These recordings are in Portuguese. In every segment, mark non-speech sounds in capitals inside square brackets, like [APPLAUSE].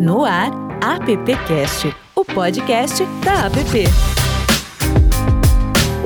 No ar, AppCast, o podcast da App.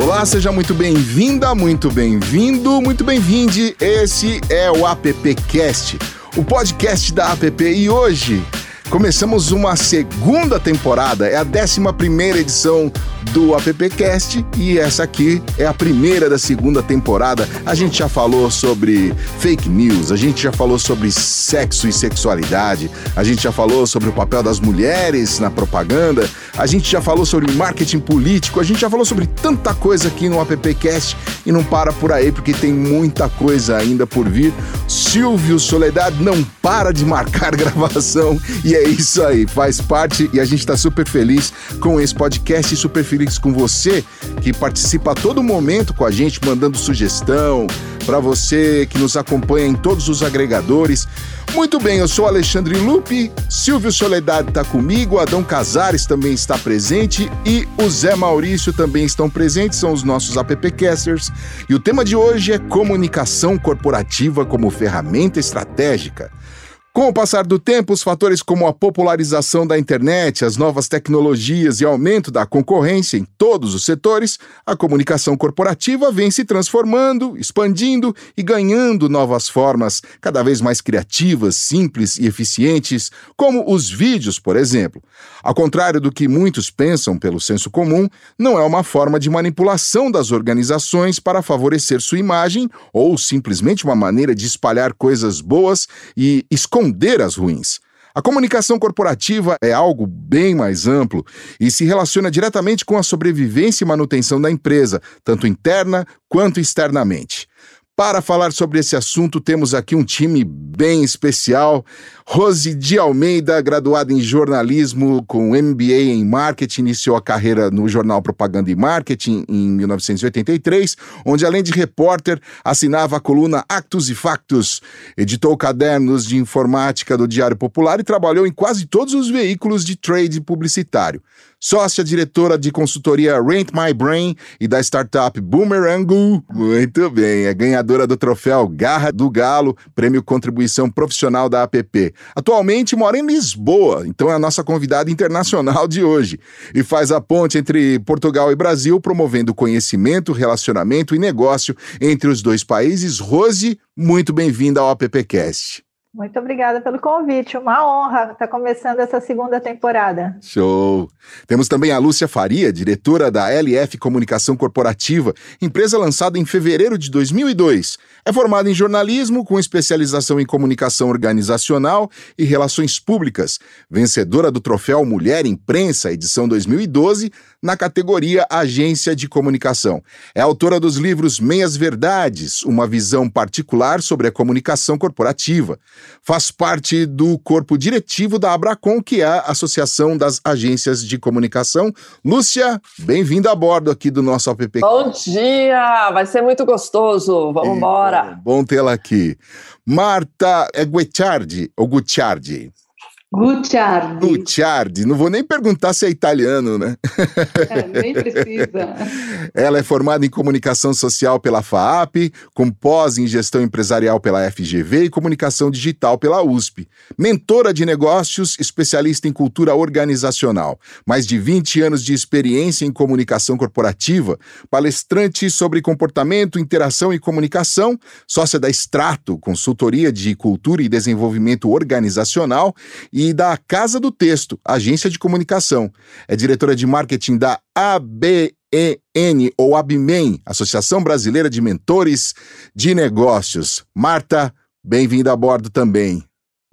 Olá, seja muito bem-vinda, muito bem-vindo, muito bem-vinde. Esse é o AppCast, o podcast da App. E hoje começamos uma segunda temporada, é a 11 primeira edição do AppCast e essa aqui é a primeira da segunda temporada. A gente já falou sobre fake news, a gente já falou sobre sexo e sexualidade, a gente já falou sobre o papel das mulheres na propaganda, a gente já falou sobre marketing político, a gente já falou sobre tanta coisa aqui no AppCast e não para por aí porque tem muita coisa ainda por vir. Silvio Soledade não para de marcar [LAUGHS] gravação e é isso aí, faz parte e a gente está super feliz com esse podcast e super feliz com você que participa a todo momento com a gente, mandando sugestão, para você que nos acompanha em todos os agregadores. Muito bem, eu sou Alexandre Lupe, Silvio Soledade está comigo, Adão Casares também está presente e o Zé Maurício também estão presentes, são os nossos appcasters. E o tema de hoje é comunicação corporativa como ferramenta estratégica. Com o passar do tempo, os fatores como a popularização da internet, as novas tecnologias e aumento da concorrência em todos os setores, a comunicação corporativa vem se transformando, expandindo e ganhando novas formas, cada vez mais criativas, simples e eficientes, como os vídeos, por exemplo. Ao contrário do que muitos pensam pelo senso comum, não é uma forma de manipulação das organizações para favorecer sua imagem ou simplesmente uma maneira de espalhar coisas boas e esconder esconder as ruins. A comunicação corporativa é algo bem mais amplo e se relaciona diretamente com a sobrevivência e manutenção da empresa, tanto interna quanto externamente. Para falar sobre esse assunto, temos aqui um time bem especial. Rose de Almeida, graduada em jornalismo com MBA em marketing, iniciou a carreira no jornal Propaganda e Marketing em 1983, onde além de repórter, assinava a coluna Actos e Factos, editou cadernos de informática do Diário Popular e trabalhou em quase todos os veículos de trade publicitário sócia diretora de consultoria Rent My Brain e da startup Boomerangu. Muito bem, é ganhadora do troféu Garra do Galo, prêmio Contribuição Profissional da APP. Atualmente mora em Lisboa, então é a nossa convidada internacional de hoje e faz a ponte entre Portugal e Brasil, promovendo conhecimento, relacionamento e negócio entre os dois países. Rose, muito bem-vinda ao AppCast. Muito obrigada pelo convite, uma honra estar começando essa segunda temporada. Show! Temos também a Lúcia Faria, diretora da LF Comunicação Corporativa, empresa lançada em fevereiro de 2002. É formada em jornalismo com especialização em comunicação organizacional e relações públicas, vencedora do troféu Mulher Imprensa, edição 2012, na categoria Agência de Comunicação. É autora dos livros Meias Verdades, uma visão particular sobre a comunicação corporativa. Faz parte do corpo diretivo da Abracom, que é a Associação das Agências de Comunicação. Lúcia, bem-vinda a bordo aqui do nosso app. Bom dia! Vai ser muito gostoso. Vamos embora. Bom, tê-la aqui. Marta é Guicciardi ou? Gucciardi. Gucciardi, não vou nem perguntar se é italiano, né? [LAUGHS] É, nem precisa. [LAUGHS] Ela é formada em comunicação social pela FAAP, com pós em gestão empresarial pela FGV e comunicação digital pela USP. Mentora de negócios, especialista em cultura organizacional. Mais de 20 anos de experiência em comunicação corporativa, palestrante sobre comportamento, interação e comunicação, sócia da Extrato, consultoria de cultura e desenvolvimento organizacional e e da Casa do Texto, agência de comunicação. É diretora de marketing da ABEN ou ABMEN, Associação Brasileira de Mentores de Negócios. Marta, bem-vinda a bordo também.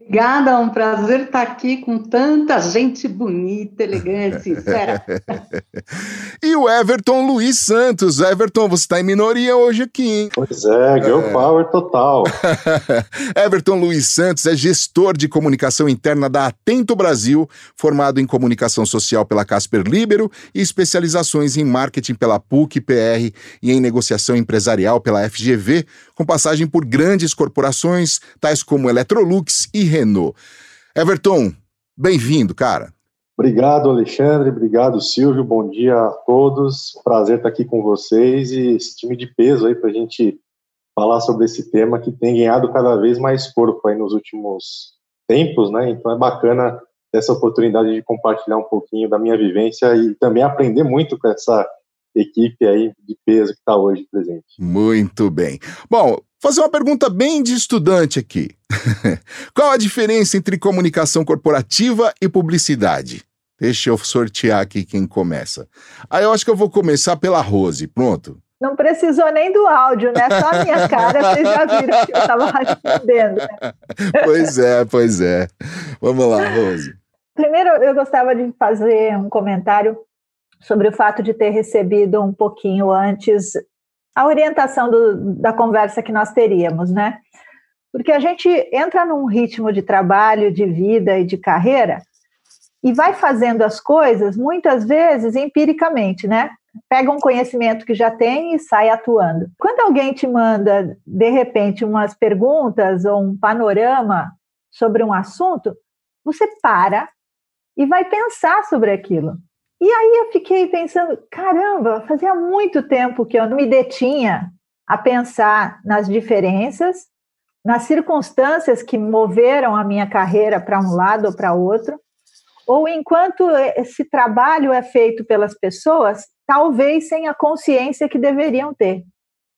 Obrigada, é um prazer estar aqui com tanta gente bonita, elegante, [LAUGHS] sincera. e o Everton Luiz Santos. Everton, você está em minoria hoje aqui, hein? Pois é, girl é. power total. [LAUGHS] Everton Luiz Santos é gestor de comunicação interna da Atento Brasil, formado em comunicação social pela Casper Libero e especializações em marketing pela PUC-PR e em negociação empresarial pela FGV, com passagem por grandes corporações, tais como Electrolux e Renault. Everton, bem-vindo, cara. Obrigado, Alexandre. Obrigado, Silvio. Bom dia a todos. Prazer estar aqui com vocês e esse time de peso aí para a gente falar sobre esse tema que tem ganhado cada vez mais corpo aí nos últimos tempos, né? Então é bacana dessa oportunidade de compartilhar um pouquinho da minha vivência e também aprender muito com essa equipe aí de peso que está hoje presente. Muito bem. Bom, fazer uma pergunta bem de estudante aqui. [LAUGHS] Qual a diferença entre comunicação corporativa e publicidade? Deixa eu sortear aqui quem começa. Aí eu acho que eu vou começar pela Rose. Pronto. Não precisou nem do áudio, né? Só a minha cara, [LAUGHS] vocês já viram que eu estava respondendo. Né? [LAUGHS] Pois é, pois é. Vamos lá, Rose. Primeiro, eu gostava de fazer um comentário sobre o fato de ter recebido um pouquinho antes a orientação do, da conversa que nós teríamos, né? Porque a gente entra num ritmo de trabalho, de vida e de carreira e vai fazendo as coisas muitas vezes empiricamente, né? Pega um conhecimento que já tem e sai atuando. Quando alguém te manda, de repente, umas perguntas ou um panorama sobre um assunto, você para e vai pensar sobre aquilo. E aí eu fiquei pensando, caramba, fazia muito tempo que eu não me detinha a pensar nas diferenças, nas circunstâncias que moveram a minha carreira para um lado ou para outro, ou enquanto esse trabalho é feito pelas pessoas, talvez sem a consciência que deveriam ter.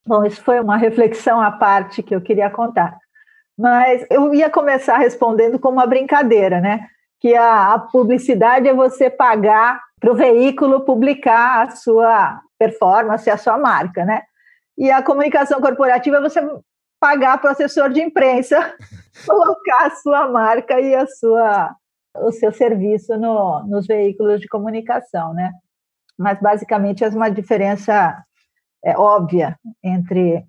Bom, isso foi uma reflexão à parte que eu queria contar. Mas eu ia começar respondendo como uma brincadeira, né? Que a, a publicidade é você pagar para o veículo publicar a sua performance, a sua marca, né? E a comunicação corporativa é você pagar para o assessor de imprensa [LAUGHS] colocar a sua marca e a sua, o seu serviço no, nos veículos de comunicação, né? Mas basicamente é uma diferença é, óbvia entre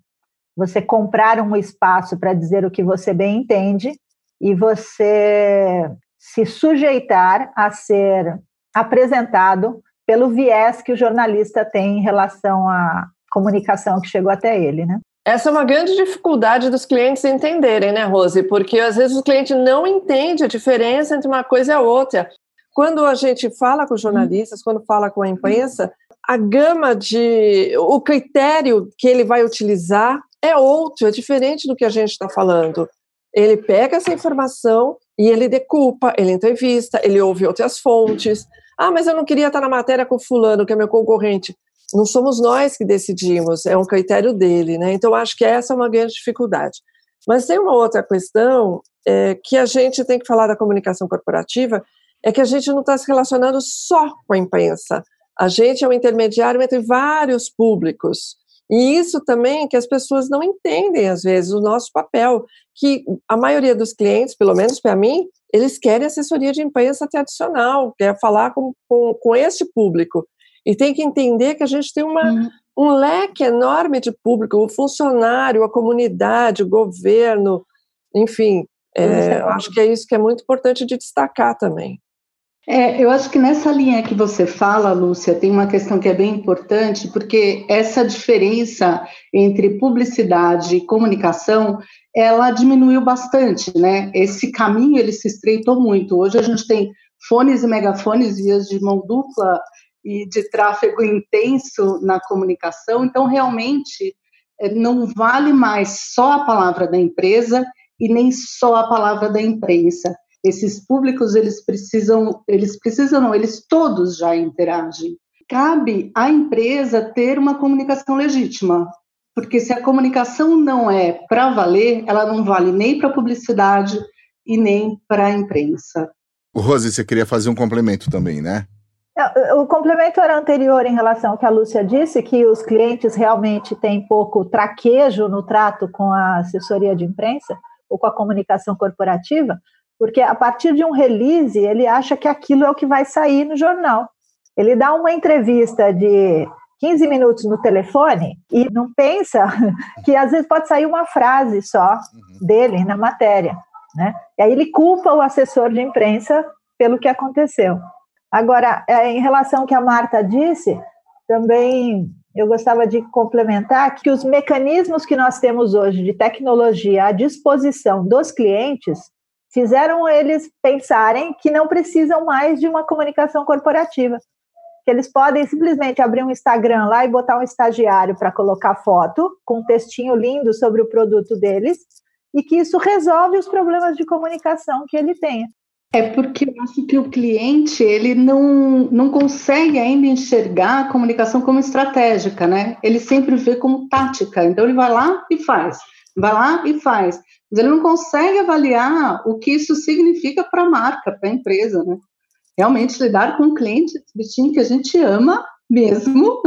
você comprar um espaço para dizer o que você bem entende e você se sujeitar a ser apresentado pelo viés que o jornalista tem em relação à comunicação que chegou até ele, né? Essa é uma grande dificuldade dos clientes entenderem, né, Rose? Porque às vezes o cliente não entende a diferença entre uma coisa e a outra. Quando a gente fala com jornalistas, quando fala com a imprensa, a gama de. o critério que ele vai utilizar é outro, é diferente do que a gente está falando. Ele pega essa informação e ele decupa, ele entrevista, ele ouve outras fontes, ah, mas eu não queria estar na matéria com fulano, que é meu concorrente. Não somos nós que decidimos, é um critério dele, né? Então, acho que essa é uma grande dificuldade. Mas tem uma outra questão é, que a gente tem que falar da comunicação corporativa, é que a gente não está se relacionando só com a imprensa. A gente é um intermediário entre vários públicos. E isso também que as pessoas não entendem, às vezes, o nosso papel, que a maioria dos clientes, pelo menos para mim, eles querem assessoria de imprensa tradicional, quer falar com, com, com esse público. E tem que entender que a gente tem uma, uhum. um leque enorme de público, o funcionário, a comunidade, o governo, enfim, é, acho que é isso que é muito importante de destacar também. É, eu acho que nessa linha que você fala, Lúcia, tem uma questão que é bem importante, porque essa diferença entre publicidade e comunicação, ela diminuiu bastante, né? Esse caminho ele se estreitou muito. Hoje a gente tem fones e megafones vias de mão dupla e de tráfego intenso na comunicação, então realmente é, não vale mais só a palavra da empresa e nem só a palavra da imprensa esses públicos eles precisam, eles precisam não, eles todos já interagem. Cabe à empresa ter uma comunicação legítima, porque se a comunicação não é para valer, ela não vale nem para a publicidade e nem para a imprensa. Rose, você queria fazer um complemento também, né? O complemento era anterior em relação ao que a Lúcia disse, que os clientes realmente têm pouco traquejo no trato com a assessoria de imprensa ou com a comunicação corporativa, porque a partir de um release, ele acha que aquilo é o que vai sair no jornal. Ele dá uma entrevista de 15 minutos no telefone e não pensa [LAUGHS] que às vezes pode sair uma frase só uhum. dele na matéria. Né? E aí ele culpa o assessor de imprensa pelo que aconteceu. Agora, é, em relação ao que a Marta disse, também eu gostava de complementar que os mecanismos que nós temos hoje de tecnologia à disposição dos clientes fizeram eles pensarem que não precisam mais de uma comunicação corporativa. Que eles podem simplesmente abrir um Instagram lá e botar um estagiário para colocar foto com um textinho lindo sobre o produto deles e que isso resolve os problemas de comunicação que ele tenha. É porque eu acho que o cliente ele não, não consegue ainda enxergar a comunicação como estratégica, né? Ele sempre vê como tática. Então ele vai lá e faz, vai lá e faz. Mas ele não consegue avaliar o que isso significa para a marca, para a empresa, né? Realmente lidar com o cliente, bichinho que a gente ama mesmo,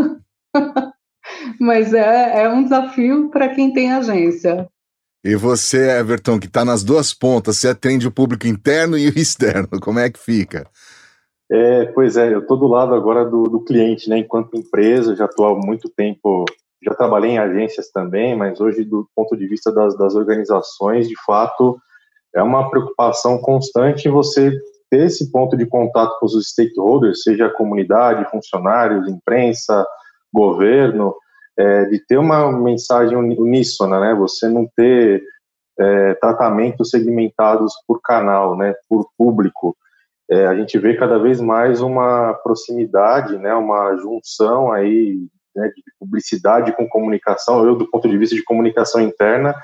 [LAUGHS] mas é, é um desafio para quem tem agência. E você, Everton, que está nas duas pontas, você atende o público interno e o externo, como é que fica? É, pois é, eu estou do lado agora do, do, cliente, né? Enquanto empresa, já estou há muito tempo, já trabalhei em agências também, mas hoje, do ponto de vista das, das organizações, de fato, é uma preocupação constante em você ter esse ponto de contato com os stakeholders, seja a comunidade, funcionários, imprensa, governo, é, de ter uma mensagem uníssona, né? Você não ter é, tratamentos segmentados por canal, né? Por público. É, a gente vê cada vez mais uma proximidade, né? Uma junção aí né, de publicidade com comunicação. Eu, do ponto de vista de comunicação interna,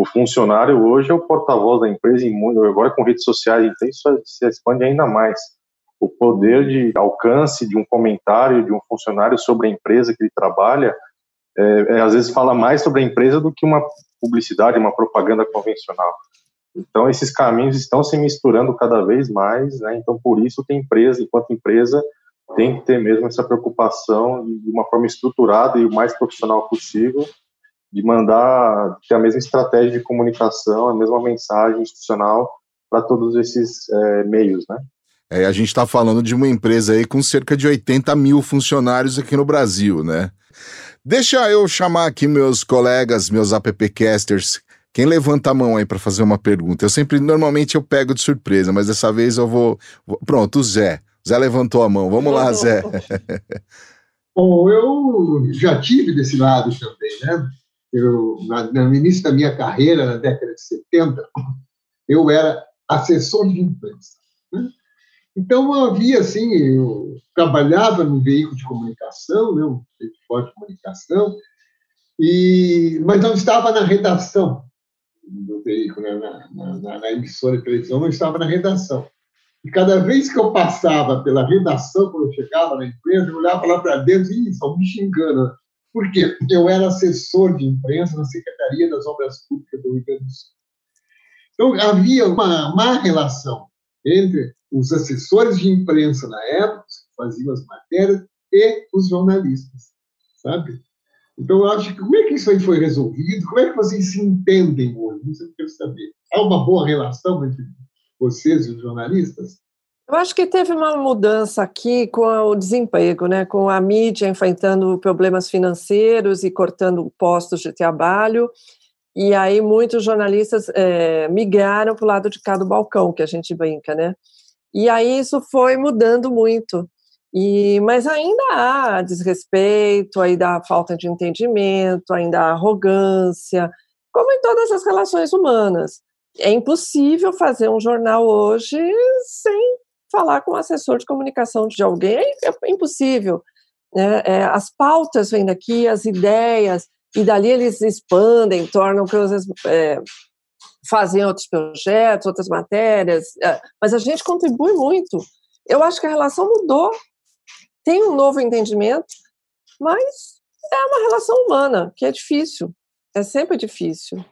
o funcionário hoje é o porta-voz da empresa em mundo. Agora com redes sociais, então isso se expande ainda mais. O poder de alcance de um comentário de um funcionário sobre a empresa que ele trabalha é, é, às vezes fala mais sobre a empresa do que uma publicidade, uma propaganda convencional. Então, esses caminhos estão se misturando cada vez mais, né? Então, por isso a empresa, enquanto empresa, tem que ter mesmo essa preocupação de uma forma estruturada e o mais profissional possível, de mandar ter a mesma estratégia de comunicação, a mesma mensagem institucional para todos esses é, meios, né? É, a gente está falando de uma empresa aí com cerca de 80 mil funcionários aqui no Brasil, né? Deixa eu chamar aqui meus colegas, meus appcasters. Quem levanta a mão aí para fazer uma pergunta? Eu sempre, normalmente eu pego de surpresa, mas dessa vez eu vou. vou... Pronto, o Zé. O Zé levantou a mão. Vamos lá, Zé. Bom, eu já tive desse lado também, né? Eu, no início da minha carreira, na década de 70, eu era assessor de imprensa. Né? Então, havia, assim, eu trabalhava no veículo de comunicação, né, um veículo de comunicação, e, mas não estava na redação do veículo, né, na, na, na, emissora de televisão, não estava na redação. E cada vez que eu passava pela redação, quando eu chegava na empresa, eu olhava lá para dentro e estão me xingando. Por quê? Eu era assessor de imprensa na Secretaria das Obras Públicas do Rio Grande do Sul. Então, havia uma má relação entre os assessores de imprensa na época, que faziam as matérias, e os jornalistas, sabe? Então, eu acho que como é que isso aí foi resolvido? Como é que vocês se entendem hoje? Isso eu quero saber. Há uma boa relação entre vocês e os jornalistas? Eu acho que teve uma mudança aqui com o desemprego, né? com a mídia enfrentando problemas financeiros e cortando postos de trabalho, e aí muitos jornalistas é, migraram para o lado de cá do balcão, que a gente brinca, né? E aí isso foi mudando muito. E, mas ainda há desrespeito, ainda há falta de entendimento, ainda há arrogância, como em todas as relações humanas. É impossível fazer um jornal hoje sem falar com o assessor de comunicação de alguém, é, impossível. Né? É, as pautas vêm daqui, as ideias, e dali eles expandem, tornam coisas é, fazem outros projetos, outras matérias, é, mas a gente contribui muito. Eu acho que a relação mudou, tem um novo entendimento, mas é uma relação humana, que é difícil, é sempre difícil.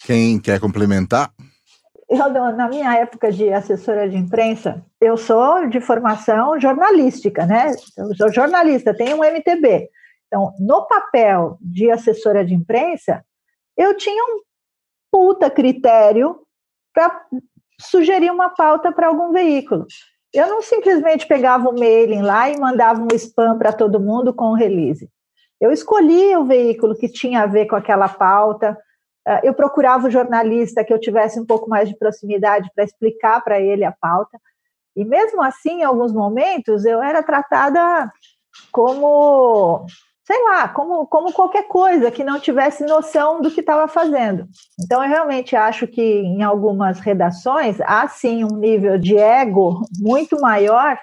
Quem quer complementar? Eu, na minha época de assessora de imprensa, eu sou de formação jornalística, né? Eu sou jornalista, tenho um MTB. Então, no papel de assessora de imprensa, eu tinha um puta critério para sugerir uma pauta para algum veículo. Eu não simplesmente pegava o mailing lá e mandava um spam para todo mundo com o release. Eu escolhia o veículo que tinha a ver com aquela pauta, eu procurava o jornalista que eu tivesse um pouco mais de proximidade para explicar para ele a pauta. E mesmo assim, em alguns momentos, eu era tratada como sei lá, como, como qualquer coisa que não tivesse noção do que estava fazendo. Então, eu realmente acho que em algumas redações há sim um nível de ego muito maior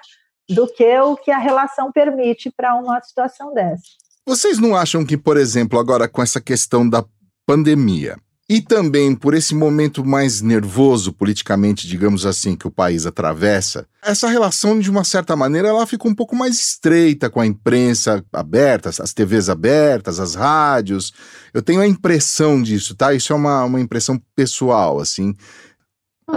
do que o que a relação permite para uma situação dessa. Vocês não acham que, por exemplo, agora com essa questão da pandemia, e também por esse momento mais nervoso politicamente, digamos assim, que o país atravessa, essa relação, de uma certa maneira, ela fica um pouco mais estreita com a imprensa aberta, as TVs abertas, as rádios. Eu tenho a impressão disso, tá? Isso é uma, uma impressão pessoal, assim.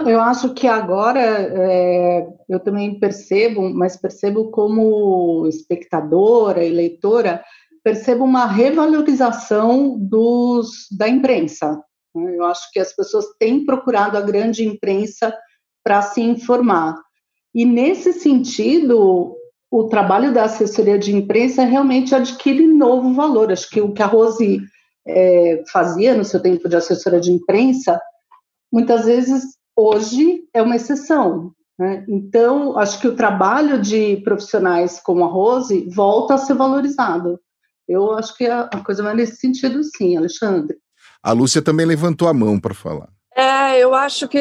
Eu acho que agora é, eu também percebo, mas percebo como espectadora e leitora, percebo uma revalorização dos, da imprensa. Né? Eu acho que as pessoas têm procurado a grande imprensa para se informar. E, nesse sentido, o trabalho da assessoria de imprensa realmente adquire novo valor. Acho que o que a Rose é, fazia no seu tempo de assessora de imprensa, muitas vezes, hoje, é uma exceção. Né? Então, acho que o trabalho de profissionais como a Rose volta a ser valorizado. Eu acho que a, a coisa vai nesse sentido, sim, Alexandre. A Lúcia também levantou a mão para falar. É, eu acho que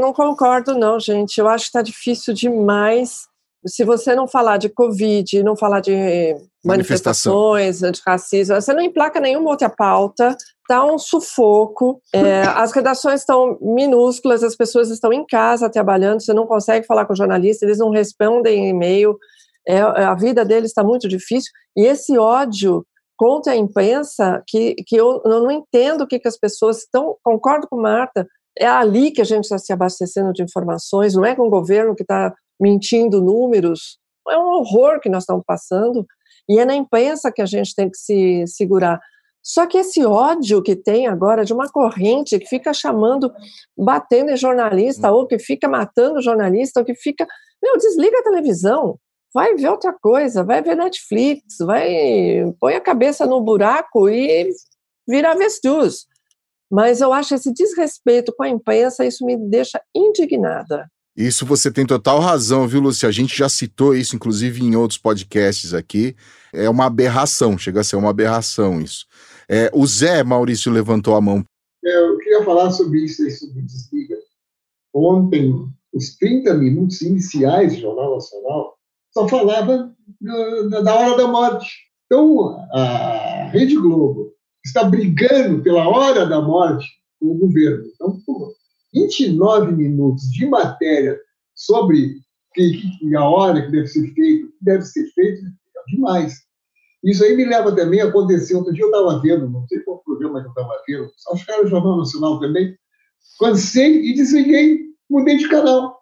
não concordo, não, gente. Eu acho que está difícil demais. Se você não falar de Covid, não falar de manifestações antirracismo, você não emplaca nenhuma outra pauta, está um sufoco. É, [LAUGHS] as redações estão minúsculas, as pessoas estão em casa trabalhando, você não consegue falar com o jornalista, eles não respondem e-mail, é, a vida deles está muito difícil. E esse ódio contra a imprensa que, que eu, eu não entendo o que, que as pessoas estão. Concordo com Marta, é ali que a gente está se abastecendo de informações, não é com o governo que está mentindo números. É um horror que nós estamos passando. E é na imprensa que a gente tem que se segurar. Só que esse ódio que tem agora de uma corrente que fica chamando, batendo em jornalista, ou que fica matando jornalista, ou que fica. Meu, desliga a televisão vai ver outra coisa, vai ver Netflix, vai põe a cabeça no buraco e vira avestruz. Mas eu acho esse desrespeito com a imprensa, isso me deixa indignada. Isso você tem total razão, viu, Lúcia? A gente já citou isso, inclusive, em outros podcasts aqui. É uma aberração, chega a ser uma aberração isso. É, o Zé Maurício levantou a mão. É, eu queria falar sobre isso aí, sobre desliga. Ontem, os 30 minutos iniciais do Jornal Nacional só falava da hora da morte. Então, a Rede Globo está brigando pela hora da morte com o governo. Então, pô, 29 minutos de matéria sobre que, que, a hora que deve ser feito, que deve ser feito, é demais. Isso aí me leva também a acontecer. Outro dia eu estava vendo, não sei qual programa que eu estava vendo, acho que era o Jornal Nacional também. Cansei e desliguei, mudei de canal.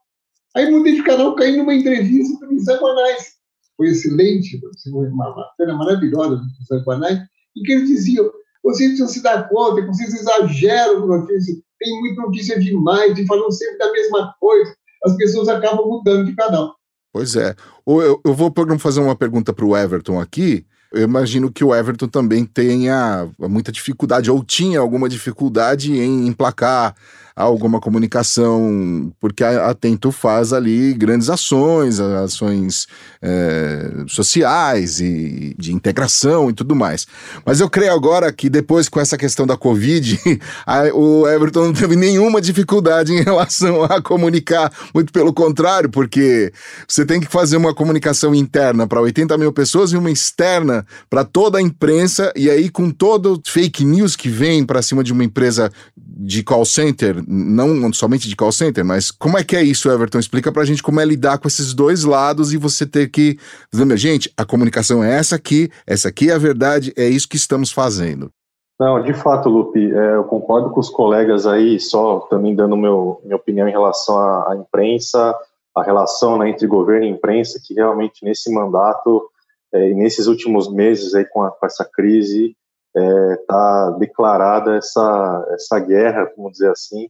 Aí mudei de canal, caí numa entrevista com o Zé Guanais. Foi excelente, uma matéria maravilhosa do Zé Guanais, em que ele dizia, vocês precisam se dar conta vocês exageram com notícias, tem muita notícia demais, e falam sempre da mesma coisa, as pessoas acabam mudando de canal. Pois é. Eu, eu vou fazer uma pergunta para o Everton aqui. Eu imagino que o Everton também tenha muita dificuldade, ou tinha alguma dificuldade em emplacar alguma comunicação, porque a Atento faz ali grandes ações, ações é, sociais e de integração e tudo mais. Mas eu creio agora que depois com essa questão da Covid, [LAUGHS] a, o Everton não teve nenhuma dificuldade em [LAUGHS] relação a comunicar, muito pelo contrário, porque você tem que fazer uma comunicação interna para 80 mil pessoas e uma externa para toda a imprensa, e aí com todo fake news que vem para cima de uma empresa de call center, não somente de call center, mas como é que é isso, Everton? Explica pra gente como é lidar com esses dois lados e você ter que dizer, gente, a comunicação é essa aqui, essa aqui é a verdade, é isso que estamos fazendo. Não, de fato, Lupe, é, eu concordo com os colegas aí, só também dando meu, minha opinião em relação à, à imprensa, a relação né, entre governo e imprensa, que realmente nesse mandato é, e nesses últimos meses aí com, a, com essa crise, está é, declarada essa, essa guerra, vamos dizer assim,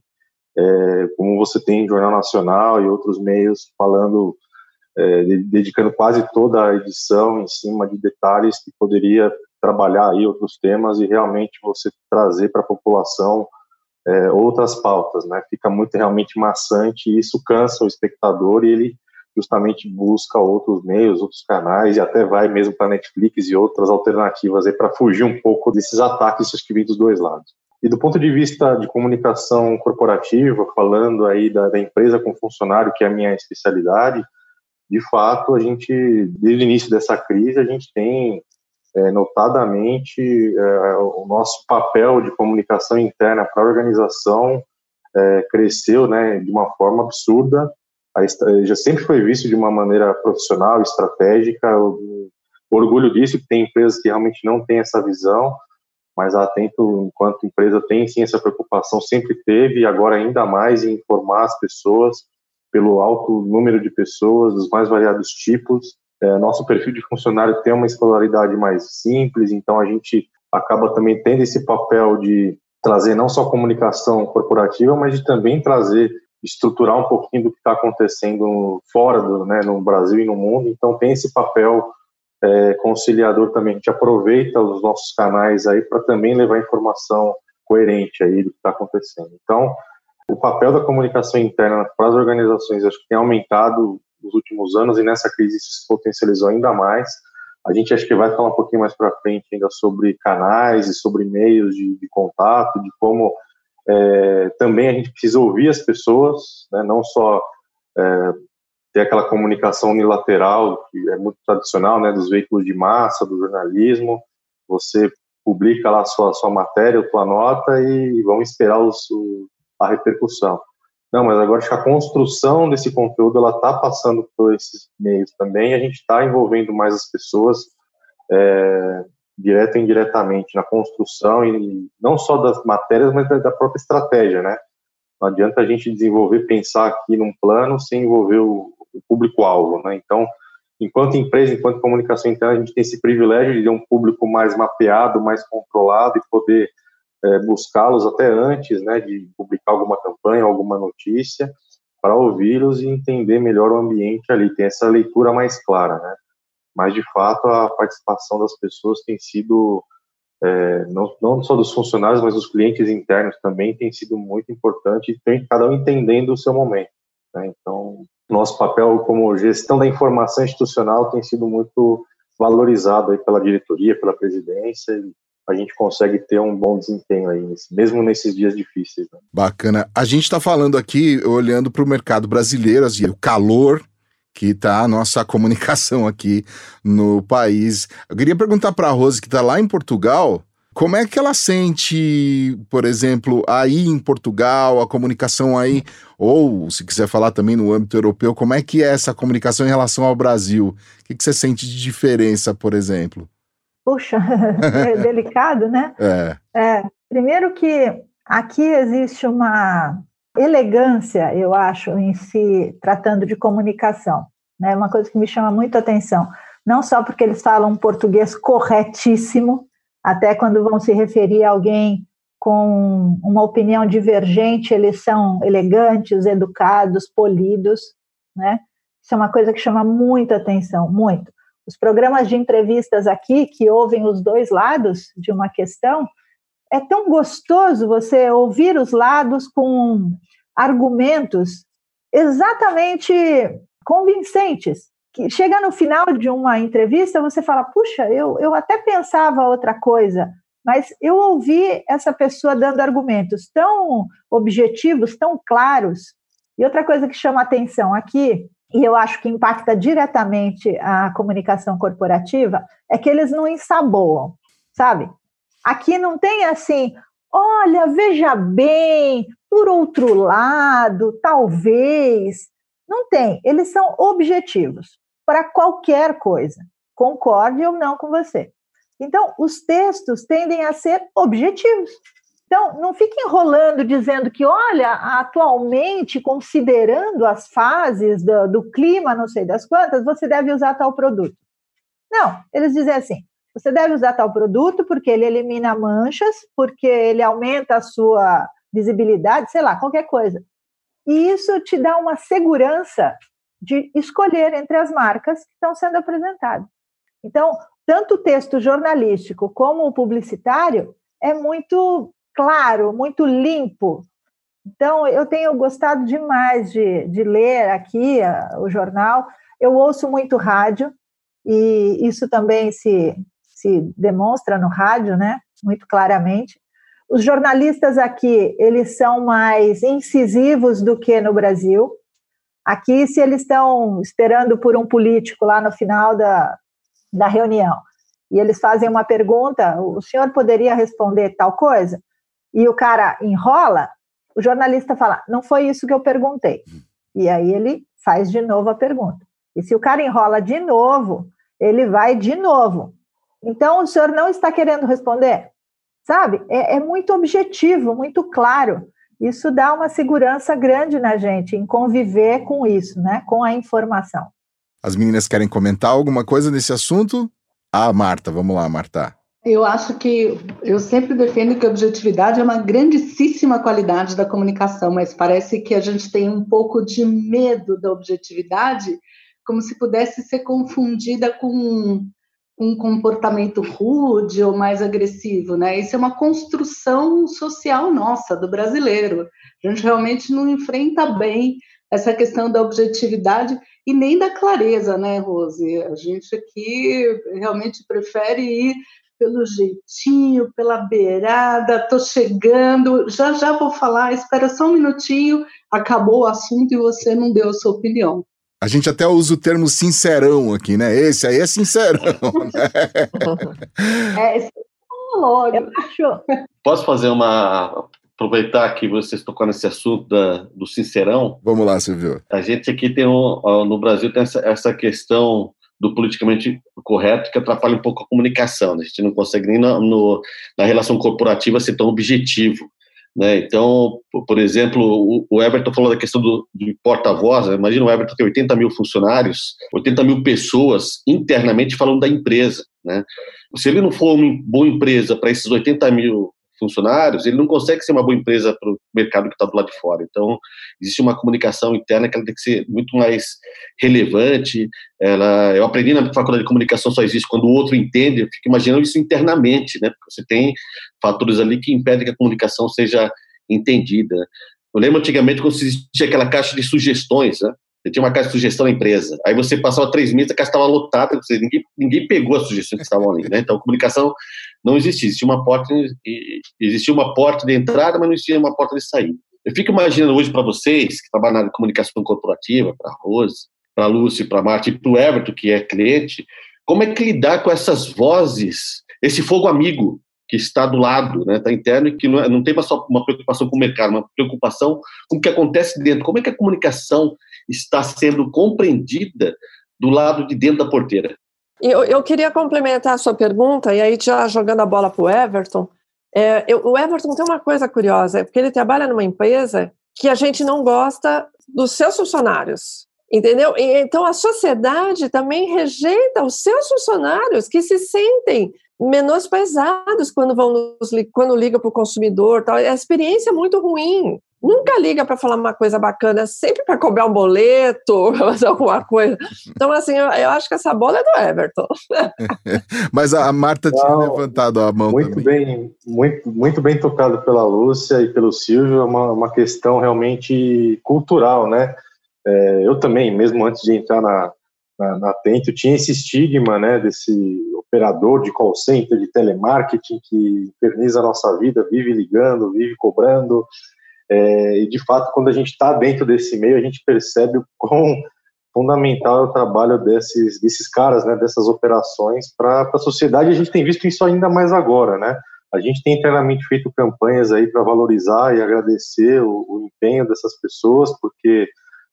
é, como você tem Jornal Nacional e outros meios falando, é, dedicando quase toda a edição em cima de detalhes que poderia trabalhar aí outros temas e realmente você trazer para a população é, outras pautas, né? Fica muito realmente maçante e isso cansa o espectador e ele justamente busca outros meios, outros canais e até vai mesmo para Netflix e outras alternativas aí para fugir um pouco desses ataques que vêm dos dois lados. E do ponto de vista de comunicação corporativa, falando aí da, da empresa com funcionário, que é a minha especialidade, de fato, a gente, desde o início dessa crise, a gente tem é, notadamente é, o nosso papel de comunicação interna para a organização é, cresceu né, de uma forma absurda. Já sempre foi visto de uma maneira profissional, estratégica. Eu, orgulho disso, que tem empresas que realmente não têm essa visão, mas a Atento, enquanto empresa, tem sim essa preocupação, sempre teve, e agora ainda mais em informar as pessoas pelo alto número de pessoas, dos mais variados tipos. É, nosso perfil de funcionário tem uma escolaridade mais simples, então a gente acaba também tendo esse papel de trazer não só comunicação corporativa, mas de também trazer, estruturar um pouquinho do que está acontecendo fora do, né, no Brasil e no mundo. Então tem esse papel é, conciliador também. A gente aproveita os nossos canais aí para também levar informação coerente aí do que está acontecendo. Então, o papel da comunicação interna para as organizações acho que tem aumentado nos últimos anos e nessa crise isso se potencializou ainda mais. A gente acho que vai falar um pouquinho mais para frente ainda sobre canais e sobre meios de, de contato, de como é, também a gente precisa ouvir as pessoas, né, não só é, ter aquela comunicação unilateral, que é muito tradicional, né, dos veículos de massa, do jornalismo, você publica lá a sua, sua matéria, a sua nota e vamos esperar a repercussão. Não, mas agora a construção desse conteúdo ela está passando por esses meios também. A gente está envolvendo mais as pessoas é, direta e indiretamente na construção e não só das matérias, mas da, própria estratégia, né? Não adianta a gente desenvolver, pensar aqui num plano sem envolver o, o público-alvo, né? Então, enquanto empresa, enquanto comunicação interna, a gente tem esse privilégio de ter um público mais mapeado, mais controlado e poder é, buscá-los até antes, né, de publicar alguma campanha, alguma notícia, para ouvi-los e entender melhor o ambiente ali, tem essa leitura mais clara, né? Mas de fato a participação das pessoas tem sido é, não, não só dos funcionários, mas dos clientes internos também tem sido muito importante e tem cada um entendendo o seu momento. Né? Então nosso papel como gestão da informação institucional tem sido muito valorizado aí pela diretoria, pela presidência, e a gente consegue ter um bom desempenho aí, mesmo nesses dias difíceis. Né? Bacana. A gente está falando aqui, olhando para o mercado brasileiro, assim, o calor que está a nossa [LAUGHS] comunicação aqui no país. Eu queria perguntar para a Rose, que está lá em Portugal, como é que ela sente, por exemplo, aí em Portugal, a comunicação aí, ou se quiser falar também no âmbito europeu, como é que é essa comunicação em relação ao Brasil? O que, que você sente de diferença, por exemplo? Puxa, [LAUGHS] é delicado, né? É. é. Primeiro que aqui existe uma elegância, eu acho, em se tratando de comunicação. Né? Uma coisa que me chama muito atenção. Não só porque eles falam um português corretíssimo, até quando vão se referir a alguém com uma opinião divergente, eles são elegantes, educados, polidos, né? Isso é uma coisa que chama muito atenção, muito. Os programas de entrevistas aqui, que ouvem os dois lados de uma questão, é tão gostoso você ouvir os lados com argumentos exatamente convincentes que chega no final de uma entrevista, você fala, puxa, eu, eu até pensava outra coisa, mas eu ouvi essa pessoa dando argumentos tão objetivos, tão claros. E outra coisa que chama atenção aqui, e eu acho que impacta diretamente a comunicação corporativa, é que eles não ensaboam, sabe? Aqui não tem assim, olha, veja bem, por outro lado, talvez. Não tem, eles são objetivos para qualquer coisa, concorde ou não com você. Então, os textos tendem a ser objetivos. Então, não fique enrolando dizendo que, olha, atualmente, considerando as fases do, do, clima, não sei das quantas, você deve usar tal produto. Não, eles dizem assim: você deve usar tal produto porque ele elimina manchas, porque ele aumenta a sua visibilidade, sei lá, qualquer coisa. E isso te dá uma segurança de escolher entre as marcas que estão sendo apresentadas. Então, tanto o texto jornalístico como o publicitário é muito claro, muito limpo. Então, eu tenho gostado demais de, de ler aqui uh, o jornal. Eu ouço muito rádio, e isso também se, se demonstra no rádio, né? Muito claramente. Os jornalistas aqui, eles são mais incisivos do que no Brasil. Aqui, se eles estão esperando por um político lá no final da, da reunião e eles fazem uma pergunta, o senhor poderia responder tal coisa? E o cara enrola, o jornalista fala, não foi isso que eu perguntei. E aí ele faz de novo a pergunta. E se o cara enrola de novo, ele vai de novo. Então, o senhor não está querendo responder? Sabe? É, é muito objetivo, muito claro. Isso dá uma segurança grande na gente em conviver com isso, né? Com a informação. As meninas querem comentar alguma coisa nesse assunto? Ah, Marta, vamos lá, Marta. Eu acho que eu sempre defendo que a objetividade é uma grandíssima qualidade da comunicação, mas parece que a gente tem um pouco de medo da objetividade, como se pudesse ser confundida com um comportamento rude ou mais agressivo, né? Isso é uma construção social nossa, do brasileiro. A gente realmente não enfrenta bem essa questão da objetividade e nem da clareza, né, Rose? A gente aqui realmente prefere ir pelo jeitinho, pela beirada, tô chegando, já já vou falar, espera só um minutinho, acabou o assunto e você não deu a sua opinião. A gente até usa o termo sincerão aqui, né? Esse aí é sincerão. [LAUGHS] Né? é, esse é Posso fazer uma. Aproveitar que vocês tocou nesse assunto da, do sincerão. Vamos lá, Silvio. A gente aqui tem um. No Brasil tem essa, essa questão do politicamente correto que atrapalha um pouco a comunicação. Né? A gente não consegue nem na, no, na relação corporativa ser tão objetivo. Né? Então, por exemplo, o, Everton falou da questão do, do porta-voz. Né? Imagina o Everton ter 80 mil funcionários, 80 mil pessoas internamente falando da empresa. Né? Se ele não for uma boa empresa para esses 80 mil funcionários, ele não consegue ser uma boa empresa para o mercado que está do lado de fora. Então, existe uma comunicação interna que ela tem que ser muito mais relevante. Ela, eu aprendi na faculdade de comunicação só existe quando o outro entende. Eu fico imaginando isso internamente, né? Porque você tem fatores ali que impedem que a comunicação seja entendida. Eu lembro antigamente quando existia aquela caixa de sugestões, né? Você tinha uma caixa de sugestão na empresa. Aí você passava três meses, a caixa estava lotada, ninguém, ninguém pegou as sugestões que estavam ali. Né? Então, a comunicação não existia. Existia uma porta, existia uma porta de entrada, mas não existia uma porta de saída. Eu fico imaginando hoje para vocês, que trabalham na comunicação corporativa, para a Rose, para a Lúcia, para a Marta e para o Everton, que é cliente, como é que lidar com essas vozes, esse fogo amigo que está do lado, né, está interno e que não, é, não tem só uma preocupação com o mercado, uma preocupação com o que acontece dentro. Como é que a comunicação está sendo compreendida do lado de dentro da porteira. Eu, eu queria complementar a sua pergunta, e aí já jogando a bola para o Everton. É, eu, o Everton tem uma coisa curiosa, é porque ele trabalha numa empresa que a gente não gosta dos seus funcionários, entendeu? Então a sociedade também rejeita os seus funcionários que se sentem menosprezados quando vão nos, quando ligam para o consumidor, tal. a experiência é muito ruim nunca liga para falar uma coisa bacana, sempre para cobrar um boleto, [LAUGHS] fazer alguma coisa. Então, assim, eu, eu, acho que essa bola é do Everton. [LAUGHS] Mas a Marta tinha levantado a mão muito também. Bem, muito, muito bem tocado pela Lúcia e pelo Silvio, é uma, uma questão realmente cultural, né? É, eu também, mesmo antes de entrar na, na, na Tento, tinha esse estigma, né, desse operador de call center, de telemarketing, que inferniza a nossa vida, vive ligando, vive cobrando, é, e de fato, quando a gente está dentro desse meio, a gente percebe o quão fundamental é o trabalho desses, desses caras, né, dessas operações para a sociedade. A gente tem visto isso ainda mais agora, né? A gente tem internamente feito campanhas aí para valorizar e agradecer o, o, empenho dessas pessoas, porque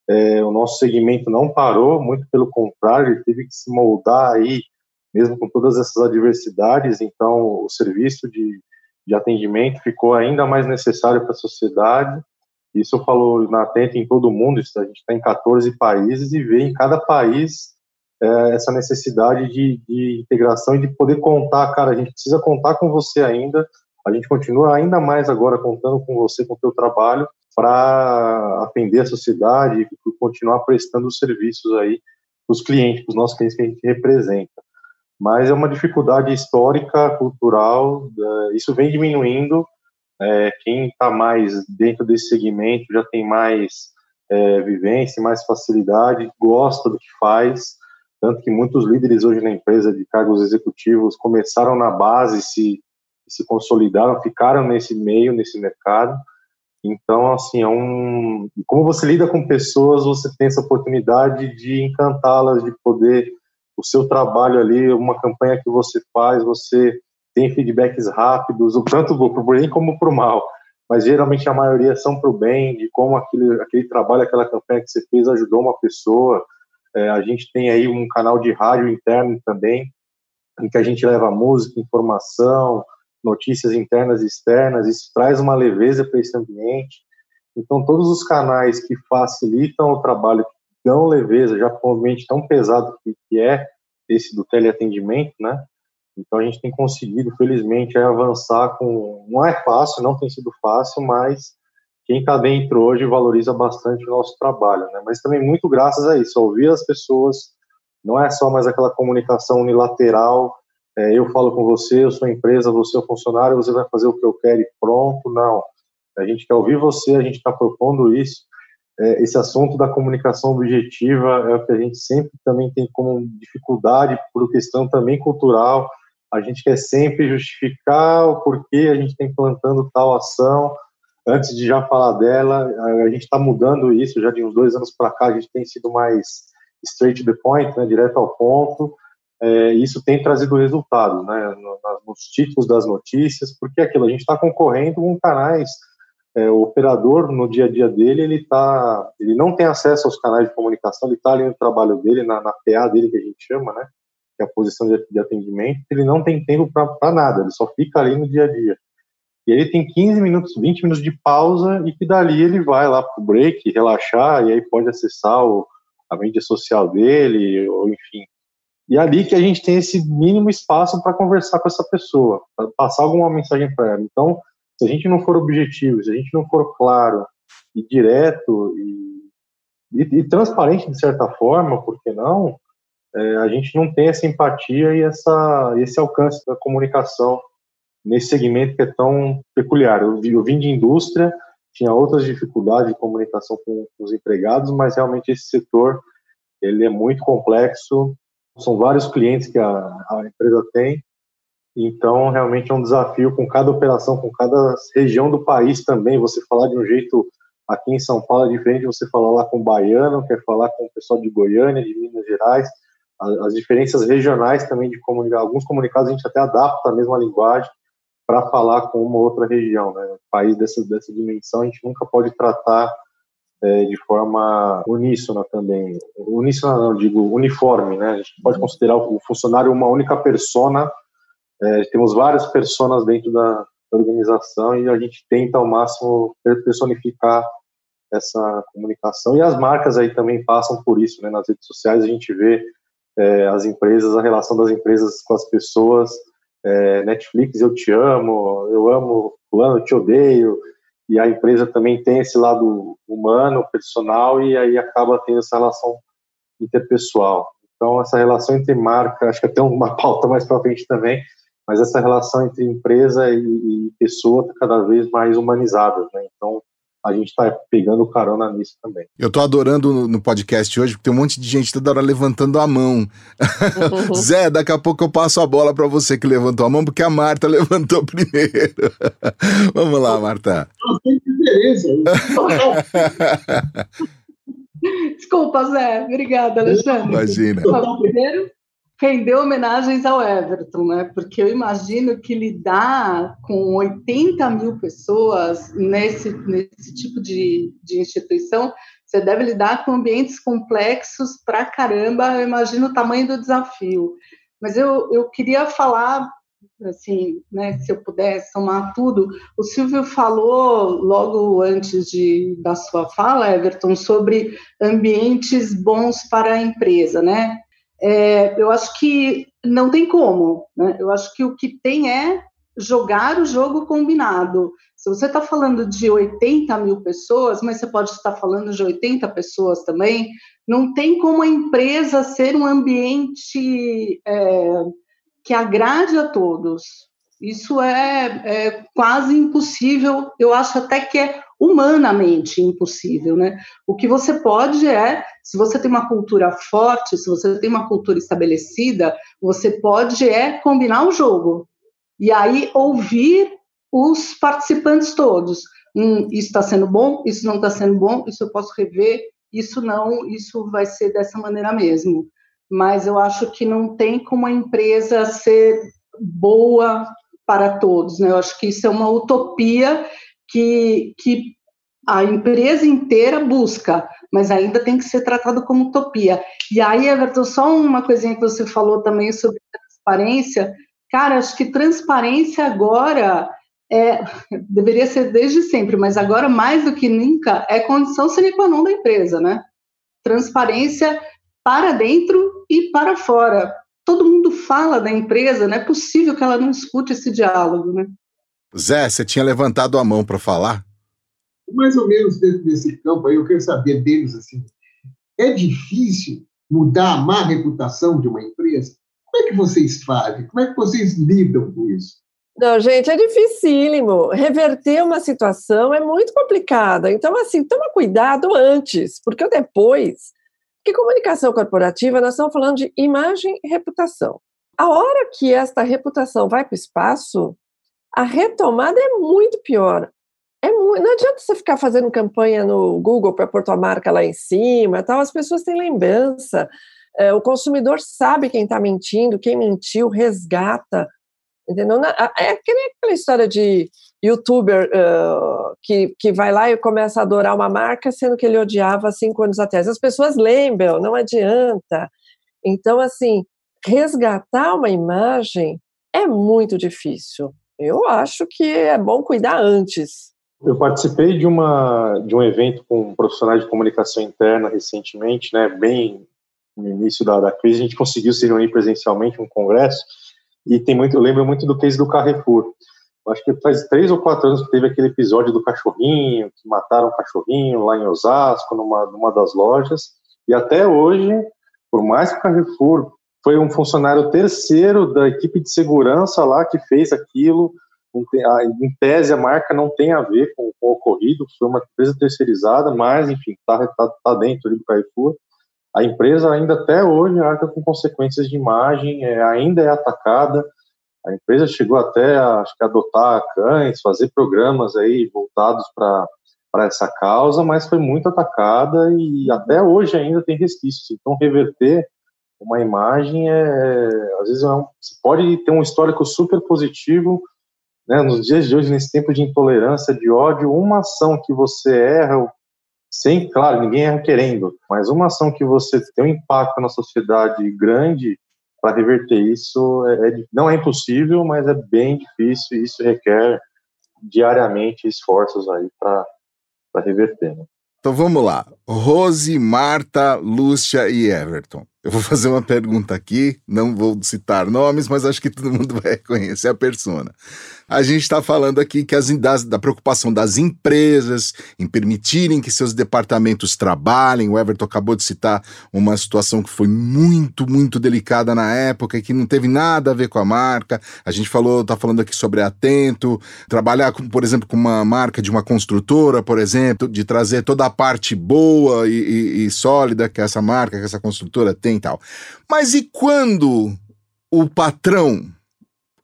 é, o nosso segmento não parou, muito pelo contrário, ele teve que se moldar aí, mesmo com todas essas adversidades. Então, o serviço de de atendimento ficou ainda mais necessário para a sociedade. Isso eu falo na Atenta em todo mundo, a gente está em 14 países e vê em cada país é, essa necessidade de, de, integração e de poder contar, cara, a gente precisa contar com você ainda, a gente continua ainda mais agora contando com você, com o teu trabalho, para atender a sociedade e continuar prestando os serviços aí para os clientes, para os nossos clientes que a gente representa mas é uma dificuldade histórica, cultural, isso vem diminuindo. É, quem está mais dentro desse segmento já tem mais é, vivência, mais facilidade, gosta do que faz, tanto que muitos líderes hoje na empresa de cargos executivos começaram na base, se, se consolidaram, ficaram nesse meio, nesse mercado. Então, assim, é um. Como você lida com pessoas, você tem essa oportunidade de encantá-las, de poder o seu trabalho ali, uma campanha que você faz, você tem feedbacks rápidos, tanto para o bem como para o mal, mas geralmente a maioria são para o bem, de como aquele, aquele trabalho, aquela campanha que você fez ajudou uma pessoa. É, a gente tem aí um canal de rádio interno também, em que a gente leva música, informação, notícias internas e externas, isso traz uma leveza para esse ambiente. Então, todos os canais que facilitam o trabalho, que dão leveza, já com um ambiente tão pesado que é esse do teleatendimento, né? Então, a gente tem conseguido, felizmente, avançar com. Não é fácil, não tem sido fácil, mas quem está dentro hoje valoriza bastante o nosso trabalho, né? Mas também muito graças a isso, ouvir as pessoas, não é só mais aquela comunicação unilateral é, eu falo com você, eu sou empresa, você é o funcionário, você vai fazer o que eu quero e pronto. Não. A gente quer ouvir você, a gente está propondo isso. É, esse assunto da comunicação objetiva é o que a gente sempre também tem como dificuldade, por questão também cultural. A gente quer sempre justificar o porquê a gente está implantando tal ação. Antes de já falar dela, a gente está mudando isso. Já de uns dois anos para cá, a gente tem sido mais straight to the point, né, direto ao ponto é, isso tem trazido resultados, né, nos títulos das notícias, porque é aquilo, a gente está concorrendo com canais, é, o operador, no dia a dia dele, ele, tá, ele não tem acesso aos canais de comunicação, ele está ali no trabalho dele, na, na PA dele, que a gente chama, né, que é a posição de, de atendimento, ele não tem tempo para nada, ele só fica ali no dia a dia. E ele tem 15 minutos, 20 minutos de pausa, e que dali ele vai lá para o break, relaxar, e aí pode acessar o, a mídia social dele, ou enfim, e é ali que a gente tem esse mínimo espaço para conversar com essa pessoa, para passar alguma mensagem para ela. Então, se a gente não for objetivo, se a gente não for claro e direto e, e, e transparente de certa forma, por que não? É, a gente não tem essa empatia e essa, esse alcance da comunicação nesse segmento que é tão peculiar. Eu, eu vim de indústria, tinha outras dificuldades de comunicação com, com os empregados, mas realmente esse setor ele é muito complexo são vários clientes que a, a empresa tem, então realmente é um desafio com cada operação, com cada região do país também. Você falar de um jeito aqui em São Paulo é diferente de você falar lá com o baiano, quer falar com o pessoal de Goiânia, de Minas Gerais. As, as diferenças regionais também de comunicar, alguns comunicados a gente até adapta a mesma linguagem para falar com uma outra região. Né? país dessa, dessa dimensão a gente nunca pode tratar é, de forma uníssona também. Uníssona não, digo uniforme, né? A gente pode considerar o funcionário uma única persona, é, temos várias personas dentro da organização e a gente tenta ao máximo personificar essa comunicação. E as marcas aí também passam por isso, né? Nas redes sociais a gente vê é, as empresas, a relação das empresas com as pessoas, é, Netflix, eu te amo, eu amo fulano, eu te odeio, e a empresa também tem esse lado humano, personal, e aí acaba tendo essa relação interpessoal. Então, essa relação entre marca, acho que até uma [LAUGHS] pauta mais para frente também, mas essa relação entre empresa e, e pessoa está cada vez mais humanizada, né? Então, a gente está pegando carona nisso também. Eu estou adorando no, podcast hoje, porque tem um monte de gente toda hora levantando a mão. Uhum. [LAUGHS] Zé, daqui a pouco eu passo a bola para você que levantou a mão, porque a Marta [LAUGHS] levantou primeiro. [LAUGHS] Vamos lá, Marta. Desculpa, Zé. Obrigada, Alexandre. Imagina. Primeiro, render homenagens ao Everton, né? Porque eu imagino que lidar com 80 mil pessoas nesse, nesse tipo de, de instituição, você deve lidar com ambientes complexos pra caramba. Eu imagino o tamanho do desafio. Mas eu, eu queria falar, assim, né, se eu pudesse somar tudo, o Silvio falou logo antes de, da sua fala, Everton, sobre ambientes bons para a empresa, né? É, eu acho que não tem como. Né? Eu acho que o que tem é jogar o jogo combinado. Se você está falando de 80 mil pessoas, mas você pode estar falando de 80 pessoas também, não tem como a empresa ser um ambiente é, que agrade a todos. Isso é, é, quase impossível, eu acho até que é humanamente impossível, né? O que você pode é, se você tem uma cultura forte, se você tem uma cultura estabelecida, você pode é combinar o jogo. E aí ouvir os participantes todos. Hum, isso está sendo bom, isso não está sendo bom, isso eu posso rever, isso não, isso vai ser dessa maneira mesmo. mas eu acho que não tem como a empresa ser boa para todos. Né? Eu acho que isso é uma utopia que, que a empresa inteira busca, mas ainda tem que ser tratado como utopia. E aí, Everton, só uma coisinha que você falou também sobre transparência. Cara, acho que transparência agora é, [LAUGHS] deveria ser desde sempre, mas agora mais do que nunca é condição sine qua non da empresa, né? Transparência para dentro e para fora. Todo mundo fala da empresa, não é possível que ela não escute esse diálogo, né? Zé, você tinha levantado a mão para falar? Mais ou menos dentro desse campo aí, eu quero saber deles assim. É difícil mudar a má reputação de uma empresa? Como é que vocês fazem? Como é que vocês lidam com isso? Não, gente, é dificílimo. Reverter uma situação é muito complicada. Então, assim, toma cuidado antes, porque depois. Porque comunicação corporativa, nós estamos falando de imagem e reputação. A hora que esta reputação vai para o espaço, a retomada é muito pior. É muito, não adianta você ficar fazendo campanha no Google para pôr tua marca lá em cima, tal. As pessoas têm lembrança. É, o consumidor sabe quem está mentindo, quem mentiu, resgata. Entendeu? É aquela história de youtuber uh, que, que vai lá e começa a adorar uma marca, sendo que ele odiava cinco anos atrás. As pessoas lembram, não adianta. Então, assim, resgatar uma imagem é muito difícil. Eu acho que é bom cuidar antes. Eu participei de, uma, de um evento com profissionais de comunicação interna recentemente, né, bem no início da, da crise, a gente conseguiu se reunir presencialmente um congresso, e tem muito, eu lembro muito do case do Carrefour. acho que faz três ou quatro anos que teve aquele episódio do cachorrinho, que mataram o cachorrinho lá em Osasco, numa, numa das lojas. E até hoje, por mais que o Carrefour foi um funcionário terceiro da equipe de segurança lá que fez aquilo, em tese a marca não tem a ver com, o ocorrido, foi uma empresa terceirizada, mas enfim, está tá, tá dentro do Carrefour a empresa ainda até hoje arca com consequências de imagem, é, ainda é atacada. A empresa chegou até a acho que, adotar cães, fazer programas aí voltados para essa causa, mas foi muito atacada e até hoje ainda tem resquícios. Então, reverter uma imagem é, às vezes, é um, pode ter um histórico super positivo, né, nos dias de hoje, nesse tempo de intolerância, de ódio, uma ação que você erra, sem, claro, ninguém é querendo, mas uma ação que você tem um impacto na sociedade grande para reverter isso é, é, não é impossível, mas é bem difícil e isso requer diariamente esforços aí para reverter. Né? Então vamos lá. Rose, Marta, Lúcia e Everton. Eu vou fazer uma pergunta aqui, não vou citar nomes, mas acho que todo mundo [LAUGHS] vai reconhecer a persona. A gente está falando aqui que as, das, da preocupação das empresas em permitirem que seus departamentos trabalhem. O Everton acabou de citar uma situação que foi muito, muito delicada na época e que não teve nada a ver com a marca. A gente falou, está falando aqui sobre atento, trabalhar, com, por exemplo, com uma marca de uma construtora, por exemplo, de trazer toda a parte boa e, e, e sólida que essa marca, que essa construtora tem e tal. Mas e quando o patrão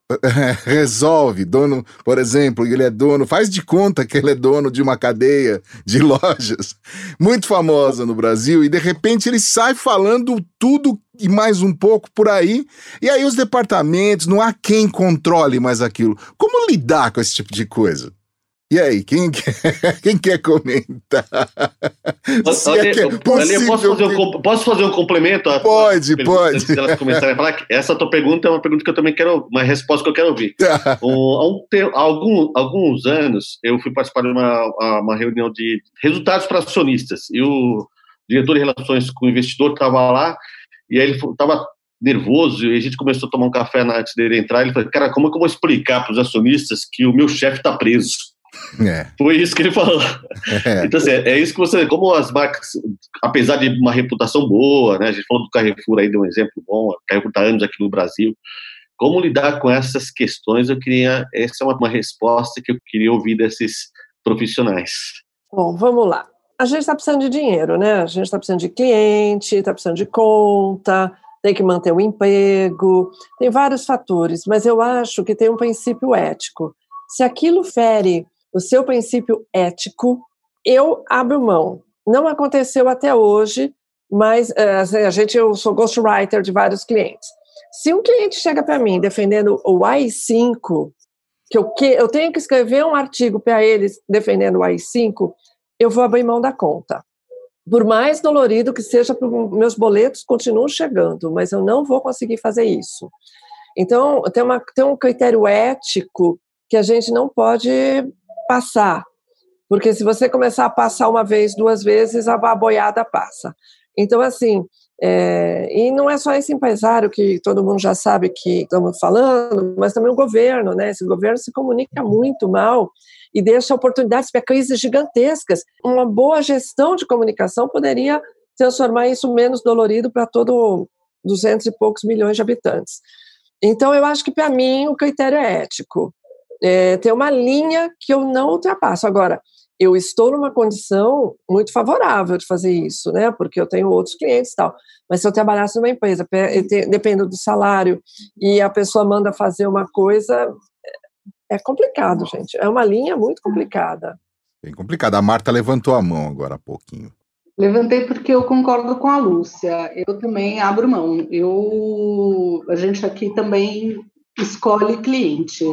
[LAUGHS] resolve, dono, por exemplo, ele é dono, faz de conta que ele é dono de uma cadeia de [LAUGHS] lojas muito famosa no Brasil e de repente ele sai falando tudo e mais um pouco por aí, e aí os departamentos, não há quem controle mais aquilo. Como lidar com esse tipo de coisa? E aí, quem [LAUGHS] quer, quem quer comentar? Se é que é posso, fazer um, posso fazer um complemento? Pode, pode. Essa tua pergunta é uma pergunta que eu também quero, uma resposta que eu quero ouvir. [LAUGHS] um, há, algum, alguns anos, eu fui participar de uma, uma reunião de resultados para acionistas, e o diretor de relações com o investidor estava lá, e aí ele estava nervoso, e a gente começou a tomar um café antes dele entrar, ele falou, cara, como é que eu vou explicar para os acionistas que o meu chefe está preso? É. Foi isso que ele falou. É. Então, assim, é isso que você. Como as marcas, apesar de uma reputação boa, né? A gente falou do Carrefour aí, deu um exemplo bom, o Carrefour está anos aqui no Brasil. Como lidar com essas questões? Eu queria. Essa é uma, uma resposta que eu queria ouvir desses profissionais. Bom, vamos lá. A gente está precisando de dinheiro, né? A gente está precisando de cliente, está precisando de conta, tem que manter o emprego, tem vários fatores, mas eu acho que tem um princípio ético. Se aquilo fere o seu princípio ético, eu abro mão. Não aconteceu até hoje mas é, assim, a gente, eu sou ghostwriter de vários clientes. Se um cliente chega para mim defendendo o AI5, que eu, que eu tenho que escrever um artigo para eles defendendo o AI5, eu vou abrir mão da conta. Por mais dolorido que seja, meus boletos continuam chegando, mas eu não vou conseguir fazer isso. Então, tem, uma, tem um critério ético que a gente não pode passar, porque se você começar a passar uma vez, duas vezes, a boiada passa. Então, assim, é, e não é só esse empresário que todo mundo já sabe que estamos falando, mas também o governo, né? Esse governo se comunica muito mal e deixa oportunidades para crises gigantescas. Uma boa gestão de comunicação poderia transformar isso menos dolorido para todo 200 e poucos milhões de habitantes. Então, eu acho que para mim o critério é ético. É, tem uma linha que eu não ultrapasso. Agora, eu estou numa condição muito favorável de fazer isso, né? Porque eu tenho outros clientes e tal. Mas se eu trabalhasse numa empresa, dependo do salário, e a pessoa manda fazer uma coisa, é complicado, gente. É uma linha muito complicada. Bem complicada. A Marta levantou a mão agora há pouquinho. Levantei porque eu concordo com a Lúcia. Eu também abro mão. Eu, a gente aqui também escolhe cliente.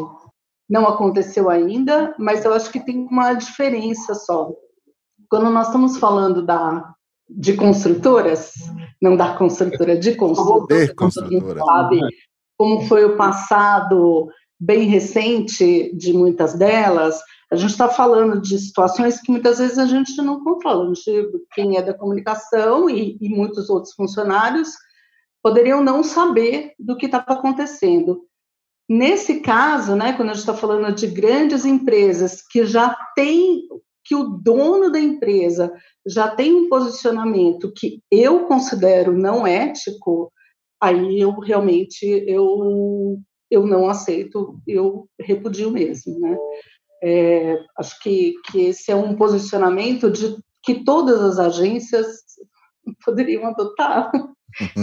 Não aconteceu ainda, mas eu acho que tem uma diferença só. Quando nós estamos falando da, de construtoras, não da construtora, de construtoras, de construtora. sabe como foi o passado bem recente de muitas delas, a gente está falando de situações que muitas vezes a gente não controla. quem é da comunicação e, e muitos outros funcionários poderiam não saber do que estava acontecendo. Nesse caso, né, quando a gente está falando de grandes empresas que já têm, que o dono da empresa já tem um posicionamento que eu considero não ético, aí eu realmente eu, eu não aceito, eu repudio mesmo, né? É, acho que, que esse é um posicionamento de que todas as agências [LAUGHS] poderiam adotar.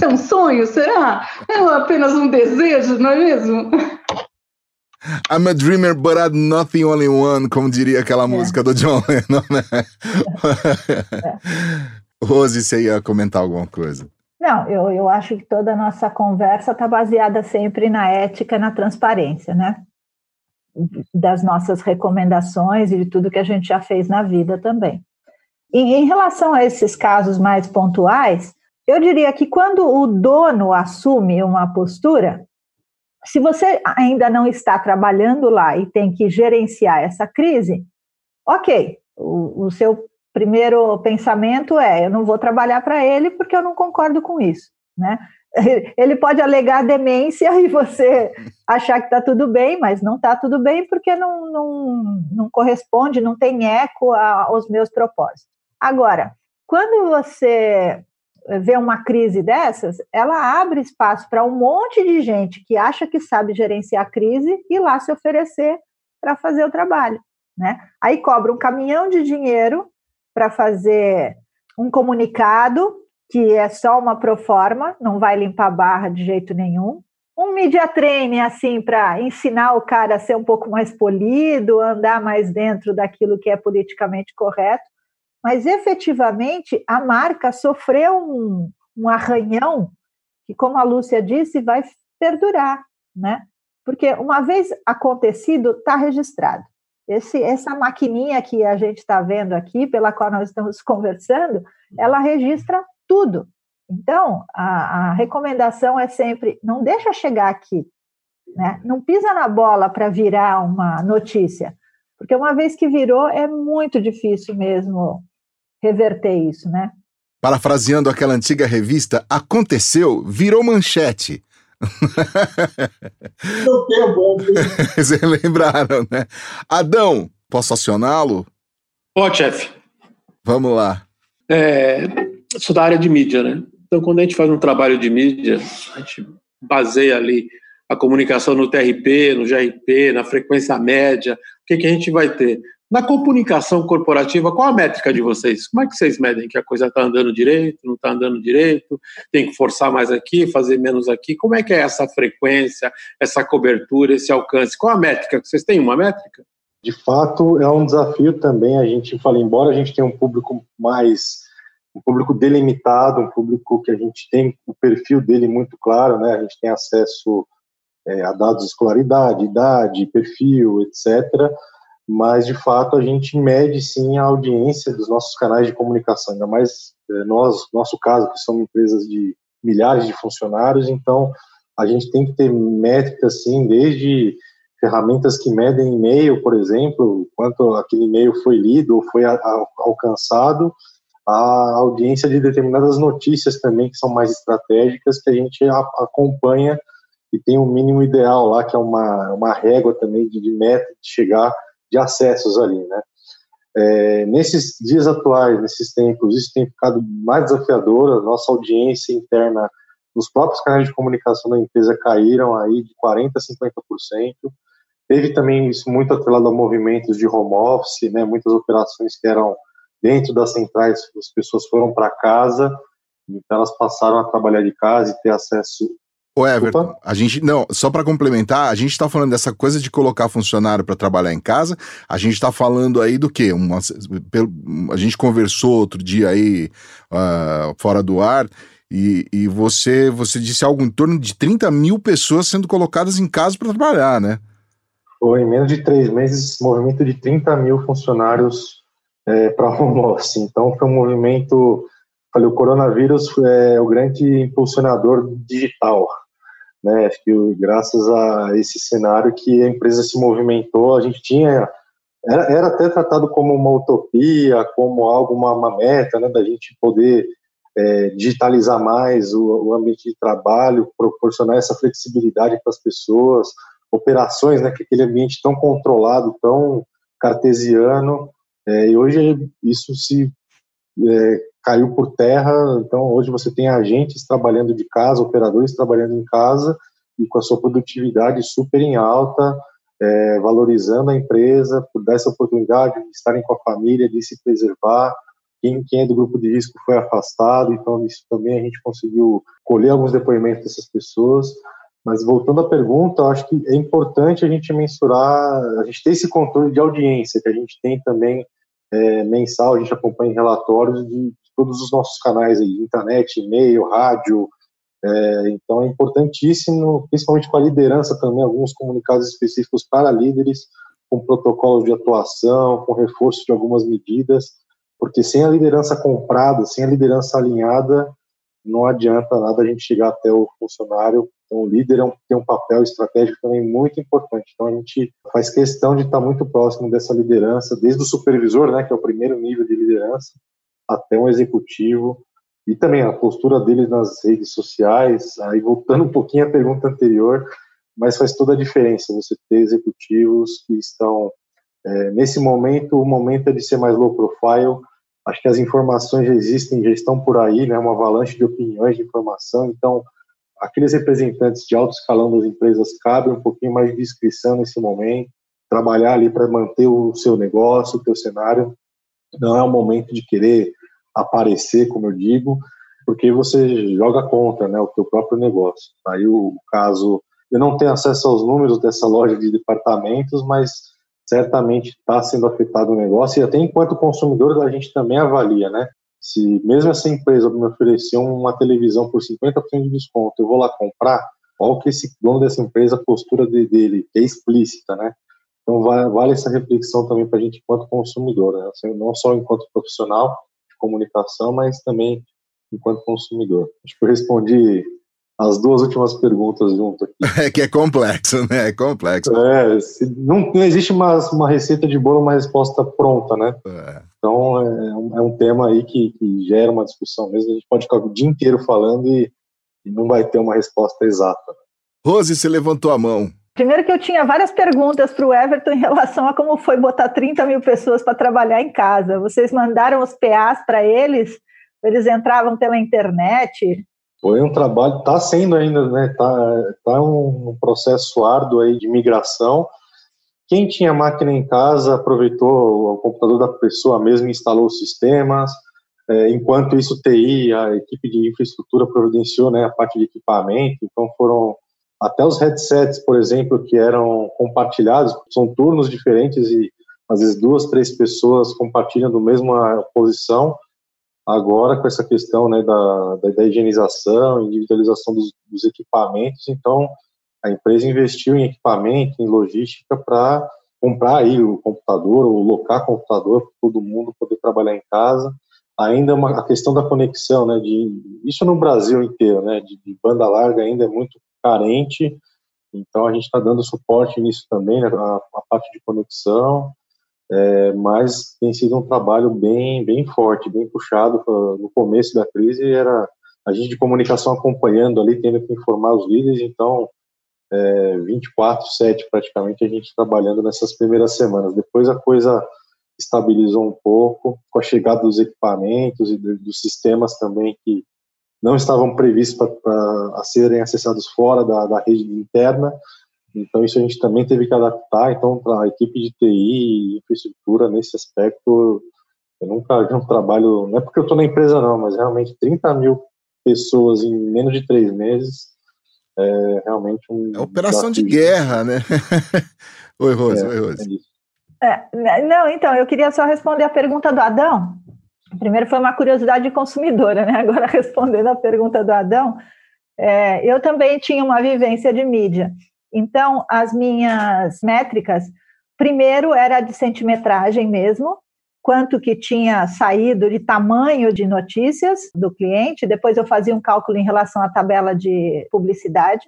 É um sonho, será? É apenas um desejo, não é mesmo? I'm a dreamer, but I'm not the only one, como diria aquela é. música do John Lennon, né? É. [LAUGHS] Rose, você ia comentar alguma coisa? Não, eu, eu acho que toda a nossa conversa está baseada sempre na ética, na transparência, né? Das nossas recomendações e de tudo que a gente já fez na vida também. E, em relação a esses casos mais pontuais, eu diria que quando o dono assume uma postura, se você ainda não está trabalhando lá e tem que gerenciar essa crise, ok, o, o seu primeiro pensamento é: eu não vou trabalhar para ele porque eu não concordo com isso, né? [LAUGHS] Ele pode alegar demência e você [LAUGHS] achar que está tudo bem, mas não está tudo bem porque não, não, não corresponde, não tem eco aos meus propósitos. Agora, quando você vê uma crise dessas, ela abre espaço para um monte de gente que acha que sabe gerenciar a crise e lá se oferecer para fazer o trabalho. Né? Aí cobra um caminhão de dinheiro para fazer um comunicado que é só uma proforma, não vai limpar a barra de jeito nenhum. Um media training, assim, para ensinar o cara a ser um pouco mais polido, andar mais dentro daquilo que é politicamente correto mas efetivamente a marca sofreu um, um arranhão que, como a Lúcia disse, vai perdurar, né? Porque uma vez acontecido, está registrado. Esse, essa maquininha que a gente está vendo aqui, pela qual nós estamos [LAUGHS] conversando, ela registra tudo. Então, a, a recomendação é sempre: não deixa chegar aqui, né? não pisa na bola para virar uma notícia, porque uma vez que virou, é muito difícil mesmo reverter isso, né? Parafraseando aquela antiga revista, aconteceu, virou manchete. [LAUGHS] Vocês lembraram, né? Adão, posso acioná-lo? Pode, chefe. Vamos lá. É, sou da área de mídia, né? Então, quando a gente faz um trabalho de mídia, a gente baseia ali a comunicação no TRP, no GRP, na frequência média. O que, que a gente vai ter? Na comunicação corporativa, qual a métrica de vocês? Como é que vocês medem que a coisa está andando direito, não está andando direito, tem que forçar mais aqui, fazer menos aqui? Como é que é essa frequência, essa cobertura, esse alcance? Qual a métrica? Vocês têm uma métrica? De fato, é um desafio também. A gente fala, embora a gente tenha um público mais um público delimitado, um público que a gente tem o perfil dele muito claro, né? A gente tem acesso é, a dados de escolaridade, idade, perfil, etc. Mas de fato a gente mede sim a audiência dos nossos canais de comunicação, ainda mais é, nós, nosso caso que somos empresas de milhares de funcionários, então a gente tem que ter métricas sim, desde ferramentas que medem e-mail, por exemplo, quanto aquele e-mail foi lido ou foi a, a, alcançado, a audiência de determinadas notícias também que são mais estratégicas que a gente a, acompanha e tem um mínimo ideal lá que é uma, uma régua também de, de meta de chegar de acessos ali, né? É, nesses dias atuais, nesses tempos, isso tem ficado mais desafiador. A nossa audiência interna nos próprios canais de comunicação da empresa caíram aí de 40% a 50%. Teve também isso muito atrelado a movimentos de home office, né, muitas operações que eram dentro das centrais, as pessoas foram para casa, então elas passaram a trabalhar de casa e ter acesso Ô Everton, Opa. a gente não, só para complementar, a gente está falando dessa coisa de colocar funcionário para trabalhar em casa. A gente está falando aí do quê? Uma, a gente conversou outro dia aí uh, fora do ar e, e, você você disse algo em torno de 30 mil pessoas sendo colocadas em casa para trabalhar, né? Foi em menos de três meses, movimento de 30 mil funcionários é, para home office. Então foi um movimento. Falei, o coronavírus é o grande impulsionador digital né? Acho que graças a esse cenário que a empresa se movimentou, a gente tinha era, era até tratado como uma utopia, como algo uma, uma meta, né? Da gente poder é, digitalizar mais o, o, ambiente de trabalho, proporcionar essa flexibilidade para as pessoas, operações, né? Que aquele ambiente tão controlado, tão cartesiano, é, e hoje isso se é, caiu por terra. Então, hoje você tem agentes trabalhando de casa, operadores trabalhando em casa e com a sua produtividade super em alta, é, valorizando a empresa por dar essa oportunidade de estarem com a família, de se preservar. Quem, quem é do grupo de risco foi afastado, então isso também a gente conseguiu colher alguns depoimentos dessas pessoas. Mas voltando à pergunta, acho que é importante a gente mensurar, a gente ter esse controle de audiência, que a gente tem também é, mensal, a gente acompanha relatórios de, todos os nossos canais aí, internet, e-mail, rádio. É, então é importantíssimo, principalmente com a liderança também, alguns comunicados específicos para líderes, com protocolos de atuação, com reforço de algumas medidas, porque sem a liderança comprada, sem a liderança alinhada, não adianta nada a gente chegar até o funcionário. Então, o líder é um, tem um papel estratégico também muito importante. Então, a gente faz questão de estar muito próximo dessa liderança, desde o supervisor, né, que é o primeiro nível de liderança, até um executivo, e também a postura dele nas redes sociais. Aí, voltando um pouquinho à pergunta anterior, mas faz toda a diferença você ter executivos que estão, é, nesse momento, o momento é de ser mais low profile, Acho que as informações já existem, já estão por aí, né, uma avalanche de opiniões, de informação. Então, aqueles representantes de alto escalão das empresas cabe um pouquinho mais de discrição nesse momento, trabalhar ali para manter o seu negócio, o seu cenário. Não é o momento de querer aparecer, como eu digo, porque você joga contra, né, o teu próprio negócio. Aí o caso, eu não tenho acesso aos números dessa loja de departamentos, mas certamente está sendo afetado o negócio e até enquanto consumidor a gente também avalia, né? Se mesmo essa empresa me oferecer uma televisão por 50% de desconto, eu vou lá comprar, qual que esse dono dessa empresa, a postura dele, é explícita, né? Então vale essa reflexão também para a gente enquanto consumidor, né? Assim, não só enquanto profissional de comunicação, mas também enquanto consumidor. Acho que eu respondi as duas últimas perguntas junto aqui. [LAUGHS] É que é complexo, né? É complexo. É, não, não existe uma, uma receita de bolo, uma resposta pronta, né? É. Então é um, é um, tema aí que, que, gera uma discussão mesmo. A gente pode ficar o dia inteiro falando e, e não vai ter uma resposta exata. Rose, você levantou a mão. Primeiro que eu tinha várias perguntas para o Everton em relação a como foi botar 30 mil pessoas para trabalhar em casa. Vocês mandaram os PAs para eles? Eles entravam pela internet? Foi um trabalho, está sendo ainda, né? Está tá um processo árduo aí de migração. Quem tinha máquina em casa aproveitou o computador da pessoa mesmo, instalou os sistemas. É, enquanto isso, TI, a equipe de infraestrutura providenciou né, a parte de equipamento. Então foram até os headsets, por exemplo, que eram compartilhados, são turnos diferentes e às vezes duas, três pessoas compartilham do mesma posição agora com essa questão né, da, da, da higienização, individualização dos, dos, equipamentos, então a empresa investiu em equipamento, em logística para comprar aí o computador, ou locar computador para todo mundo poder trabalhar em casa. Ainda uma, a questão da conexão, né, de, isso no Brasil inteiro, né, de, de banda larga ainda é muito carente, então a gente está dando suporte nisso também, né, a, a parte de conexão, é, mas tem sido um trabalho bem, bem forte, bem puxado. No começo da crise era a gente de comunicação acompanhando ali, tendo que informar os líderes, então é, 24/7 praticamente a gente trabalhando nessas primeiras semanas. Depois a coisa estabilizou um pouco com a chegada dos equipamentos e dos sistemas também que não estavam previstos para serem acessados fora da, da rede interna. Então, isso a gente também teve que adaptar. Então, para a equipe de TI e infraestrutura, nesse aspecto, eu nunca vi um trabalho. Não é porque eu estou na empresa, não, mas realmente 30 mil pessoas em menos de três meses é realmente um. É operação de guerra, né? [LAUGHS] oi, Rose. É, oi, Rose. É, né, não, então, eu queria só responder a pergunta do Adão. Primeiro foi uma curiosidade de consumidora, né? Agora, [LAUGHS] respondendo a pergunta do Adão, é, eu também tinha uma vivência de mídia. Então, as minhas métricas, primeiro era de centimetragem mesmo, quanto que tinha saído de tamanho de notícias do cliente, depois eu fazia um cálculo em relação à tabela de publicidade,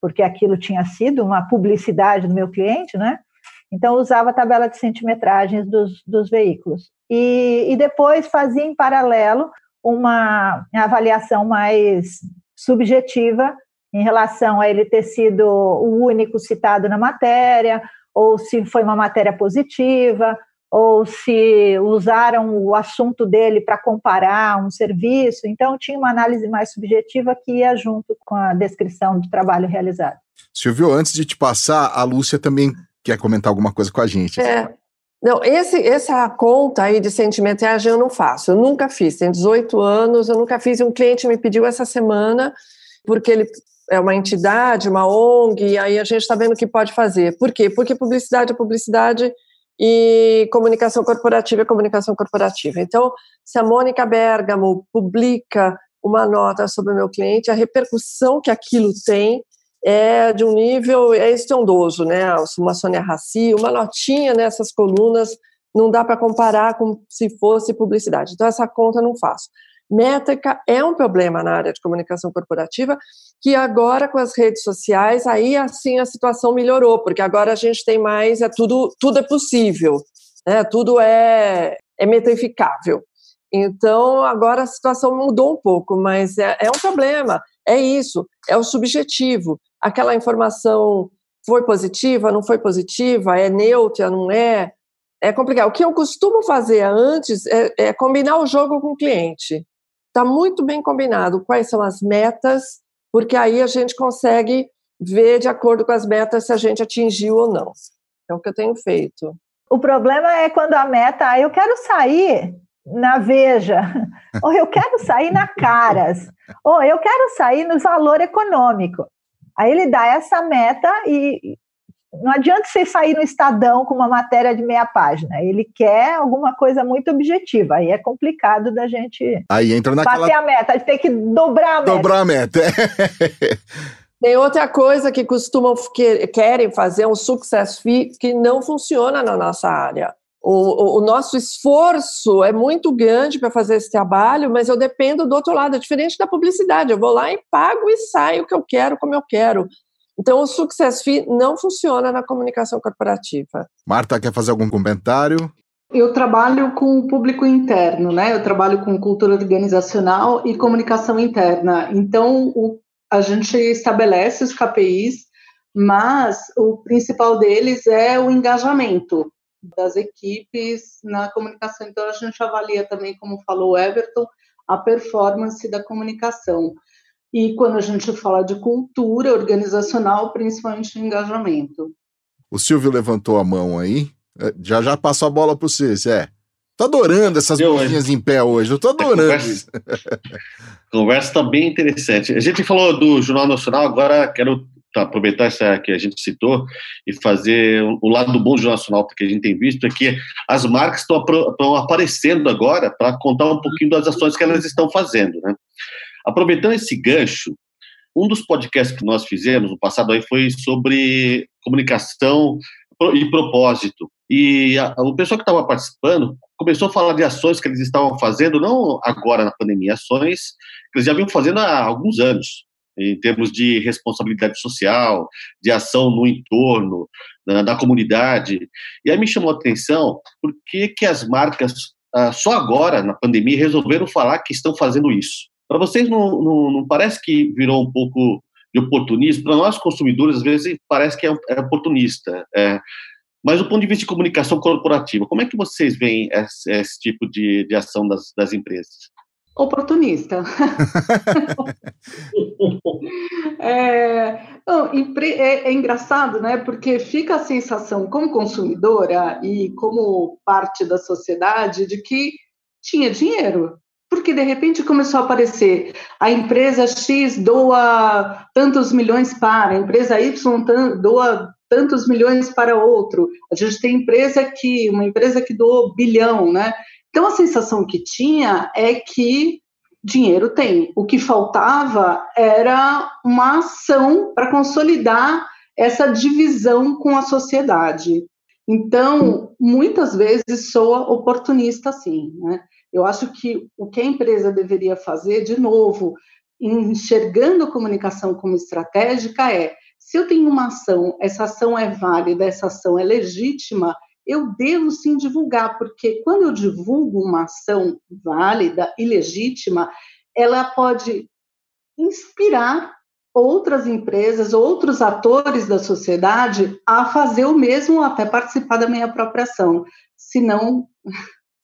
porque aquilo tinha sido uma publicidade do meu cliente, né? Então, usava a tabela de centimetragens dos, dos veículos. E, e depois fazia em paralelo uma avaliação mais subjetiva em relação a ele ter sido o único citado na matéria, ou se foi uma matéria positiva, ou se usaram o assunto dele para comparar um serviço. Então, tinha uma análise mais subjetiva que ia junto com a descrição do trabalho realizado. Silvio, antes de te passar, a Lúcia também quer comentar alguma coisa com a gente. É. Não, esse, essa conta aí de sentimentagem eu não faço, eu nunca fiz, tem 18 anos, eu nunca fiz, um cliente me pediu essa semana, porque ele é uma entidade, uma ONG, e aí a gente está vendo o que pode fazer. Por quê? Porque publicidade é publicidade e comunicação corporativa é comunicação corporativa. Então, se a Mônica Bergamo publica uma nota sobre o meu cliente, a repercussão que aquilo tem é de um nível é estrondoso, né? Uma Sônia Raci, uma notinha nessas colunas não dá para comparar com se fosse publicidade. Então, essa conta não faço. Métrica é um problema na área de comunicação corporativa, que agora com as redes sociais, aí assim a situação melhorou, porque agora a gente tem mais, é tudo, tudo é possível, né? tudo é, é metrificável. Então, agora a situação mudou um pouco, mas é, é um problema, é isso, é o subjetivo. Aquela informação foi positiva, não foi positiva, é neutra, não é, é complicado. O que eu costumo fazer antes é, é combinar o jogo com o cliente está muito bem combinado quais são as metas, porque aí a gente consegue ver de acordo com as metas se a gente atingiu ou não. É o que eu tenho feito. O problema é quando a meta, ah, eu quero sair na Veja, [LAUGHS] ou eu quero sair na Caras, ou eu quero sair no valor econômico. Aí ele dá essa meta e, não adianta você sair no Estadão com uma matéria de meia página. Ele quer alguma coisa muito objetiva. Aí é complicado da gente aí entra naquela... bater a meta. A gente tem que dobrar a meta. Dobrar a meta. [LAUGHS] Tem outra coisa que costumam que, querem fazer um success fee que não funciona na nossa área. O, o, o nosso esforço é muito grande para fazer esse trabalho, mas eu dependo do outro lado. É diferente da publicidade. Eu vou lá e pago e saio o que eu quero, como eu quero. Então, o Success Fee não funciona na comunicação corporativa. Marta, quer fazer algum comentário? Eu trabalho com o público interno, né? Eu trabalho com cultura organizacional e comunicação interna. Então, o, a gente estabelece os KPIs, mas o principal deles é o engajamento das equipes na comunicação. Então, a gente avalia também, como falou o Everton, a performance da comunicação. E quando a gente fala de cultura organizacional, principalmente engajamento. O Silvio levantou a mão aí. É, já já passou a bola para você, Zé. Tô adorando essas mãozinhas em pé hoje. Eu tô [LAUGHS] adorando a conversa, A conversa está bem interessante. A gente falou do Jornal Nacional, agora quero aproveitar essa que a gente citou e fazer o lado bom do Jornal Nacional, porque a gente tem visto é que as marcas estão aparecendo agora para contar um pouquinho das ações que elas estão fazendo. Né? Aproveitando esse gancho, um dos podcasts que nós fizemos no passado aí foi sobre comunicação e propósito. E a, o pessoal que estava participando começou a falar de ações que eles estavam fazendo, não agora na pandemia, ações que eles já vinham fazendo há alguns anos, em termos de responsabilidade social, de ação no entorno, na, da comunidade. E aí me chamou a atenção por que, que as marcas, ah, só agora, na pandemia, resolveram falar que estão fazendo isso. Para vocês, não, não, não, parece que virou um pouco de oportunismo? Para nós, consumidores, às vezes parece que é, é oportunista. É, mas do ponto de vista de comunicação corporativa, como é que vocês veem esse, esse tipo de, de ação das, das empresas? Oportunista. [LAUGHS] é, não, é, é, engraçado, né? Porque fica a sensação, como consumidora e como parte da sociedade, de que tinha dinheiro, porque de repente começou a aparecer a empresa X doa tantos milhões para, a empresa Y doa tantos milhões para outro. A gente tem empresa que uma empresa que doou bilhão, né? Então a sensação que tinha é que dinheiro tem. O que faltava era uma ação para consolidar essa divisão com a sociedade. Então, muitas vezes soa oportunista sim, né? Eu acho que o que a empresa deveria fazer, de novo, enxergando a comunicação como estratégica, é: se eu tenho uma ação, essa ação é válida, essa ação é legítima, eu devo sim divulgar, porque quando eu divulgo uma ação válida e legítima, ela pode inspirar outras empresas, outros atores da sociedade a fazer o mesmo, até participar da minha própria ação. Se não,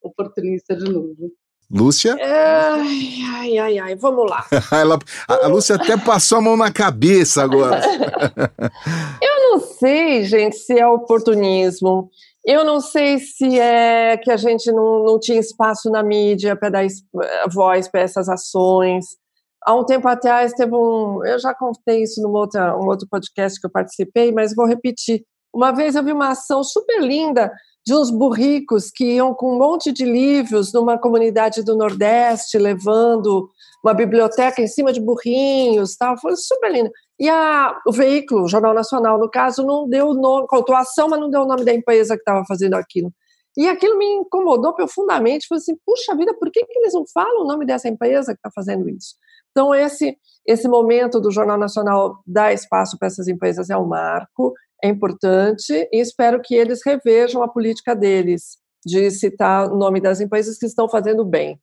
oportunista de novo. Lúcia? Ai, ai, ai, ai, vamos lá. [LAUGHS] Ela, a, Lúcia até passou a mão na cabeça agora. [LAUGHS] Eu não sei, gente, se é oportunismo. Eu não sei se é que a gente não, não tinha espaço na mídia para dar voz para essas ações. Há um tempo atrás teve um. Eu já contei isso num outro, um outro podcast que eu participei, mas vou repetir. Uma vez eu vi uma ação super linda de uns burricos que iam com um monte de livros numa comunidade do Nordeste, levando uma biblioteca em cima de burrinhos, tal. Foi super lindo. E a, o veículo, o Jornal Nacional, no caso, não deu o nome, contou a ação, mas não deu o nome da empresa que estava fazendo aquilo. E aquilo me incomodou profundamente. Falei assim, puxa vida, por que, que eles não falam o nome dessa empresa que está fazendo isso? Então, esse, esse momento do Jornal Nacional dar espaço para essas empresas é um marco é importante e espero que eles revejam a política deles de citar o nome das empresas que estão fazendo bem.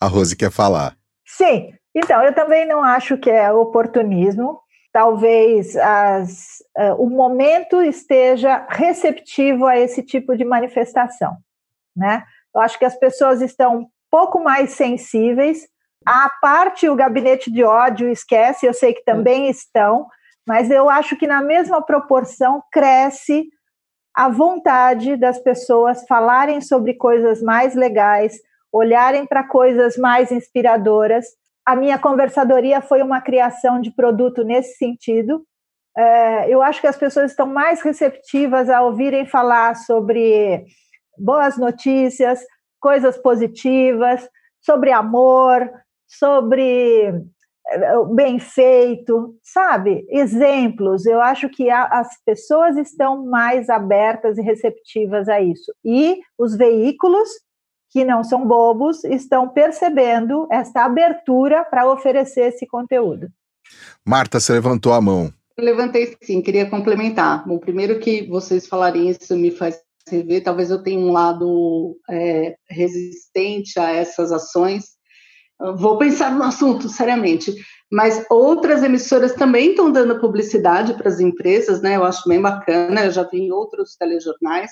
A Rose quer falar. Sim, então eu também não acho que é oportunismo. Talvez as, uh, o momento esteja receptivo a esse tipo de manifestação, né? Eu acho que as pessoas estão um pouco mais sensíveis. A parte o gabinete de ódio esquece, eu sei que também estão, mas eu acho que na mesma proporção cresce a vontade das pessoas falarem sobre coisas mais legais, olharem para coisas mais inspiradoras. A minha conversadoria foi uma criação de produto nesse sentido. É, eu acho que as pessoas estão mais receptivas a ouvirem falar sobre boas notícias, coisas positivas, sobre amor, sobre bem feito, sabe? Exemplos. Eu acho que a, as pessoas estão mais abertas e receptivas a isso. E os veículos, que não são bobos, estão percebendo esta abertura para oferecer esse conteúdo. Marta, você levantou a mão. Eu levantei sim, queria complementar. Bom, primeiro que vocês falarem isso me faz rever, talvez eu tenha um lado é, resistente a essas ações, vou pensar no assunto seriamente. Mas outras emissoras também estão dando publicidade para as empresas, né? Eu acho bem bacana, eu já vi em outros telejornais.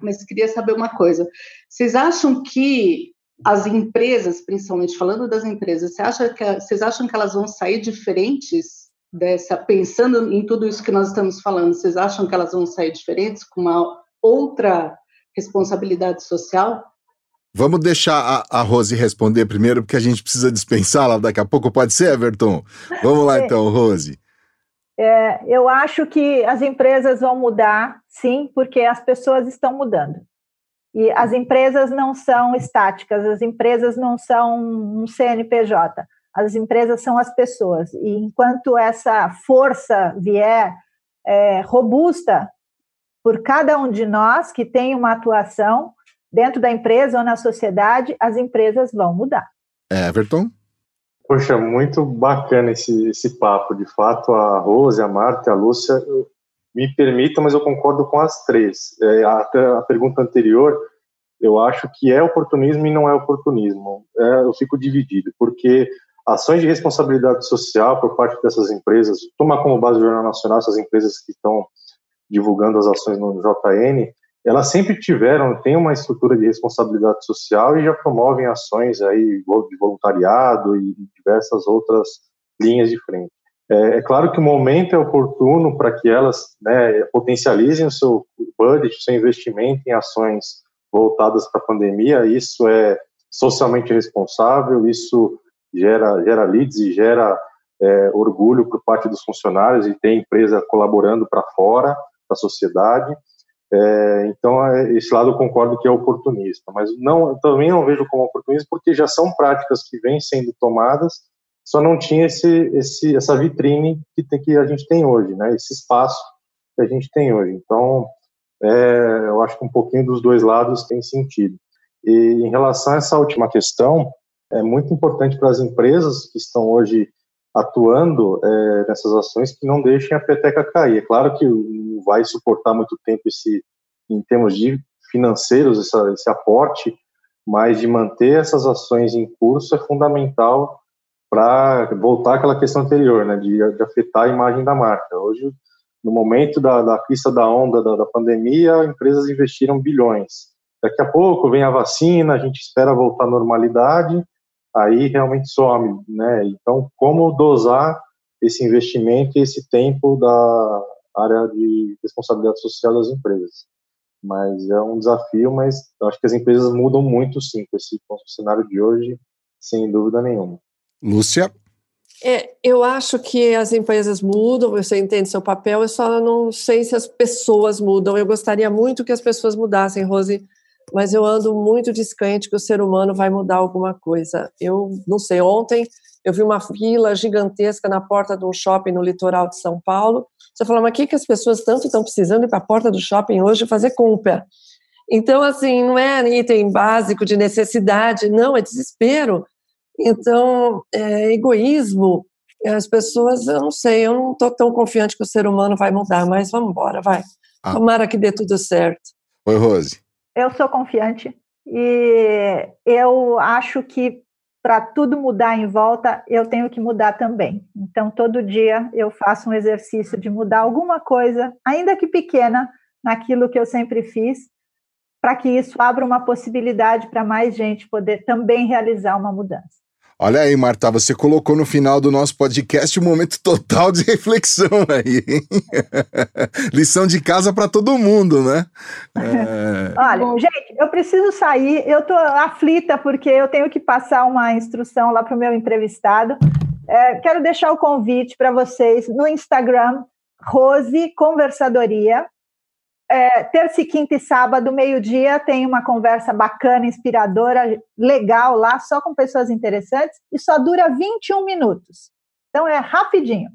Mas queria saber uma coisa: vocês acham que as empresas, principalmente falando das empresas, você acha que, vocês acham que elas vão sair diferentes dessa, pensando em tudo isso que nós estamos falando, vocês acham que elas vão sair diferentes com uma outra responsabilidade social? Vamos deixar a, a Rose responder primeiro, porque a gente precisa dispensá-la daqui a pouco. Pode ser, Everton? Vamos lá então, Rose. É, eu acho que as empresas vão mudar, sim, porque as pessoas estão mudando. E as empresas não são estáticas, as empresas não são um CNPJ, as empresas são as pessoas. E enquanto essa força vier é, robusta por cada um de nós que tem uma atuação dentro da empresa ou na sociedade, as empresas vão mudar. Everton? Poxa, muito bacana esse, esse papo. De fato, a Rose, a Marta e a Lúcia, me permitam, mas eu concordo com as três. É, até a pergunta anterior, eu acho que é oportunismo e não é oportunismo. É, eu fico dividido, porque ações de responsabilidade social por parte dessas empresas, tomar como base o Jornal Nacional essas empresas que estão divulgando as ações no JN, elas sempre tiveram, tem uma estrutura de responsabilidade social e já promovem ações aí de voluntariado e diversas outras linhas de frente. É, é claro que o momento é oportuno para que elas né, potencializem o seu budget, o seu investimento em ações voltadas para a pandemia. Isso é socialmente responsável, isso gera, gera leads e gera é, orgulho por parte dos funcionários e tem empresa colaborando para fora da sociedade. É, então, é, esse lado eu concordo que é oportunista, mas não, também não vejo como oportunista porque já são práticas que vêm sendo tomadas, só não tinha esse, esse, essa vitrine que, tem, que a gente tem hoje, né? esse espaço que a gente tem hoje. Então, é, eu acho que um pouquinho dos dois lados tem sentido. E em relação a essa última questão, é muito importante para as empresas que estão hoje atuando é, nessas ações que não deixem a peteca cair. É claro que não vai suportar muito tempo esse, em termos de financeiros, essa, esse aporte, mas de manter essas ações em curso é fundamental para voltar àquela questão anterior, né, de, de, afetar a imagem da marca. Hoje, no momento da, da da onda da, da pandemia, empresas investiram bilhões. Daqui a pouco vem a vacina, a gente espera voltar à normalidade, aí realmente some, né? Então, como dosar esse investimento e esse tempo da área de responsabilidade social das empresas? Mas é um desafio, mas eu acho que as empresas mudam muito, sim, com esse, com o cenário de hoje, sem dúvida nenhuma. Lúcia? É, eu acho que as empresas mudam, você entende seu papel, eu só não sei se as pessoas mudam. Eu gostaria muito que as pessoas mudassem, Rose, mas eu ando muito descrente que o ser humano vai mudar alguma coisa. Eu não sei, ontem eu vi uma fila gigantesca na porta de um shopping no litoral de São Paulo. Você falou, mas o que, que as pessoas tanto estão precisando ir para a porta do shopping hoje fazer compra? Então, assim, não é item básico de necessidade, não, é desespero. Então, é egoísmo. As pessoas, eu não sei, eu não estou tão confiante que o ser humano vai mudar, mas vamos embora, vai. Ah. Tomara que dê tudo certo. Oi, Rose. Eu sou confiante e eu acho que para tudo mudar em volta, eu tenho que mudar também. Então, todo dia eu faço um exercício de mudar alguma coisa, ainda que pequena, naquilo que eu sempre fiz, para que isso abra uma possibilidade para mais gente poder também realizar uma mudança. Olha aí, Marta, você colocou no final do nosso podcast um momento total de reflexão aí. [LAUGHS] Lição de casa para todo mundo, né? É... Olha, gente, eu preciso sair, eu estou aflita porque eu tenho que passar uma instrução lá para o meu entrevistado. É, quero deixar o convite para vocês no Instagram, Rose Conversadoria é, terça quinta e sábado, meio-dia, tem uma conversa bacana, inspiradora, legal lá, só com pessoas interessantes, e só dura 21 minutos. Então é rapidinho.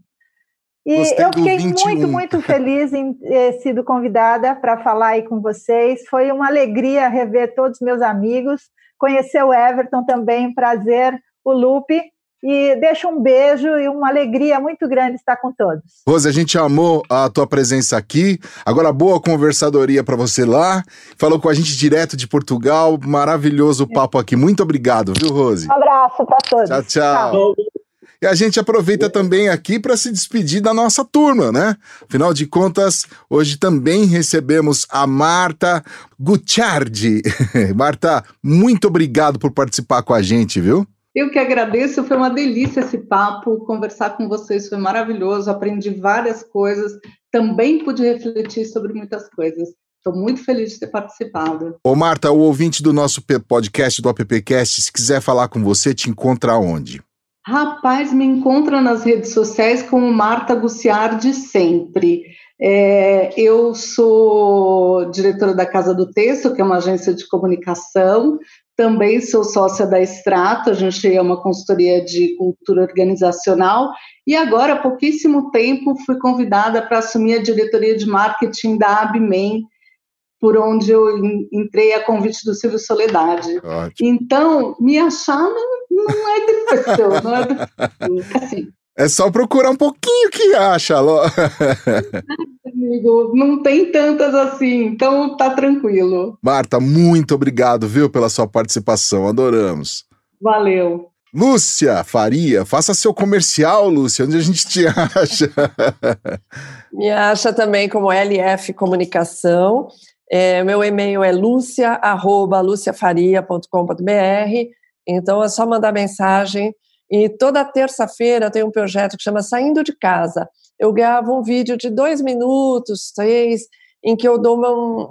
E Gostei eu fiquei muito, muito [LAUGHS] feliz em ter sido convidada para falar aí com vocês. Foi uma alegria rever todos os meus amigos, conhecer o Everton também, prazer, o Lupe. E deixo um beijo e uma alegria muito grande estar com todos. Rose, a gente amou a tua presença aqui. Agora, boa conversadoria para você lá. Falou com a gente direto de Portugal. Maravilhoso o papo aqui. Muito obrigado, viu, Rose? Um abraço para todos. Tchau, tchau. tchau. E a gente aproveita também aqui para se despedir da nossa turma, né? Afinal de contas, hoje também recebemos a Marta Gucciardi. [LAUGHS] Marta, muito obrigado por participar com a gente, viu? Eu que agradeço, foi uma delícia esse papo, conversar com vocês foi maravilhoso, aprendi várias coisas, também pude refletir sobre muitas coisas. Estou muito feliz de ter participado. Ô Marta, o ouvinte do nosso podcast, do AppCast, se quiser falar com você, te encontra onde? Rapaz, me encontra nas redes sociais como Marta Guciardi sempre. É, eu sou diretora da Casa do Texto, que é uma agência de comunicação, também sou sócia da Extrato, a gente é uma consultoria de cultura organizacional, e agora, há pouquíssimo tempo, fui convidada para assumir a diretoria de marketing da Abmen, por onde eu entrei a convite do Silvio Soledade. Ótimo. Então, me achar não, não é depressão, não é depressão, assim, é só procurar um pouquinho que acha, Alô. [LAUGHS] Amigo, não tem tantas assim, então tá tranquilo. Marta, muito obrigado, viu, pela sua participação. Adoramos. Valeu. Lúcia Faria, faça seu comercial, Lúcia, onde a gente te acha? [LAUGHS] Me acha também como LF Comunicação. É, meu e-mail é lucia.luciafaria.com.br. Então é só mandar mensagem e toda terça-feira tem um projeto que chama Saindo de Casa. Eu gravo um vídeo de dois minutos, três, em que eu dou uma, um,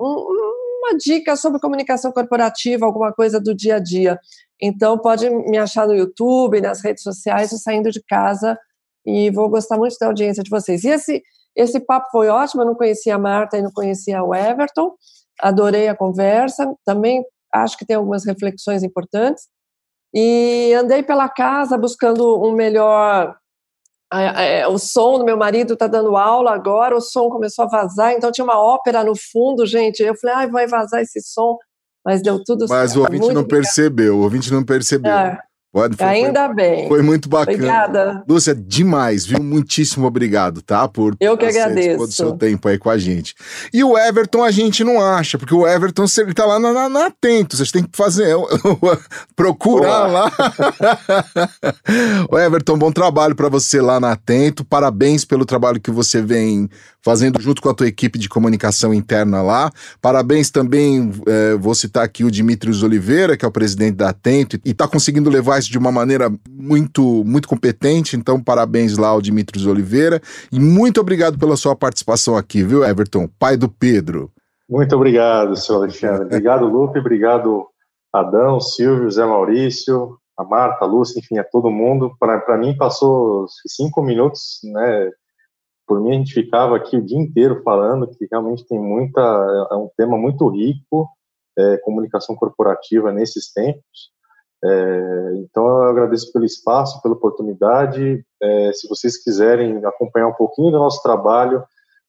uma dica sobre comunicação corporativa, alguma coisa do dia a dia. Então, pode me achar no YouTube, nas redes sociais, o Saindo de Casa, e vou gostar muito da audiência de vocês. E esse, esse papo foi ótimo, eu não conhecia a Marta e não conhecia o Everton, adorei a conversa, também acho que tem algumas reflexões importantes. E andei pela casa buscando um melhor. É, o som do meu marido está dando aula agora, o som começou a vazar, então tinha uma ópera no fundo, gente. Eu falei, ai, vai vazar esse som, mas deu tudo mas certo. Mas o ouvinte não percebeu, o ouvinte não percebeu. É. Pode, foi, Ainda foi, bem. Foi muito bacana. Obrigada. Lúcia, demais, viu? Muitíssimo obrigado, tá? Por Eu que agradeço. todo o seu tempo aí com a gente. E o Everton a gente não acha, porque o Everton ele tá lá na, na, na Atento, vocês têm que fazer, [LAUGHS] procurar lá. [LAUGHS] o Everton, bom trabalho para você lá na Atento, parabéns pelo trabalho que você vem fazendo junto com a tua equipe de comunicação interna lá. Parabéns também, é, vou citar aqui o Dimitrios Oliveira, que é o presidente da Atento, e está conseguindo levar isso de uma maneira muito, muito competente. Então, parabéns lá ao Dimitrios Oliveira. E muito obrigado pela sua participação aqui, viu, Everton? Pai do Pedro. Muito obrigado, senhor Alexandre. Obrigado, Lupe. Obrigado, Adão, Silvio, Zé Maurício, a Marta, a Lúcia, enfim, a todo mundo. Para mim, passou cinco minutos, né? Por mim a gente ficava aqui o dia inteiro falando que realmente tem muita é um tema muito rico é, comunicação corporativa nesses tempos. É, então eu agradeço pelo espaço pela oportunidade. É, se vocês quiserem acompanhar um pouquinho do nosso trabalho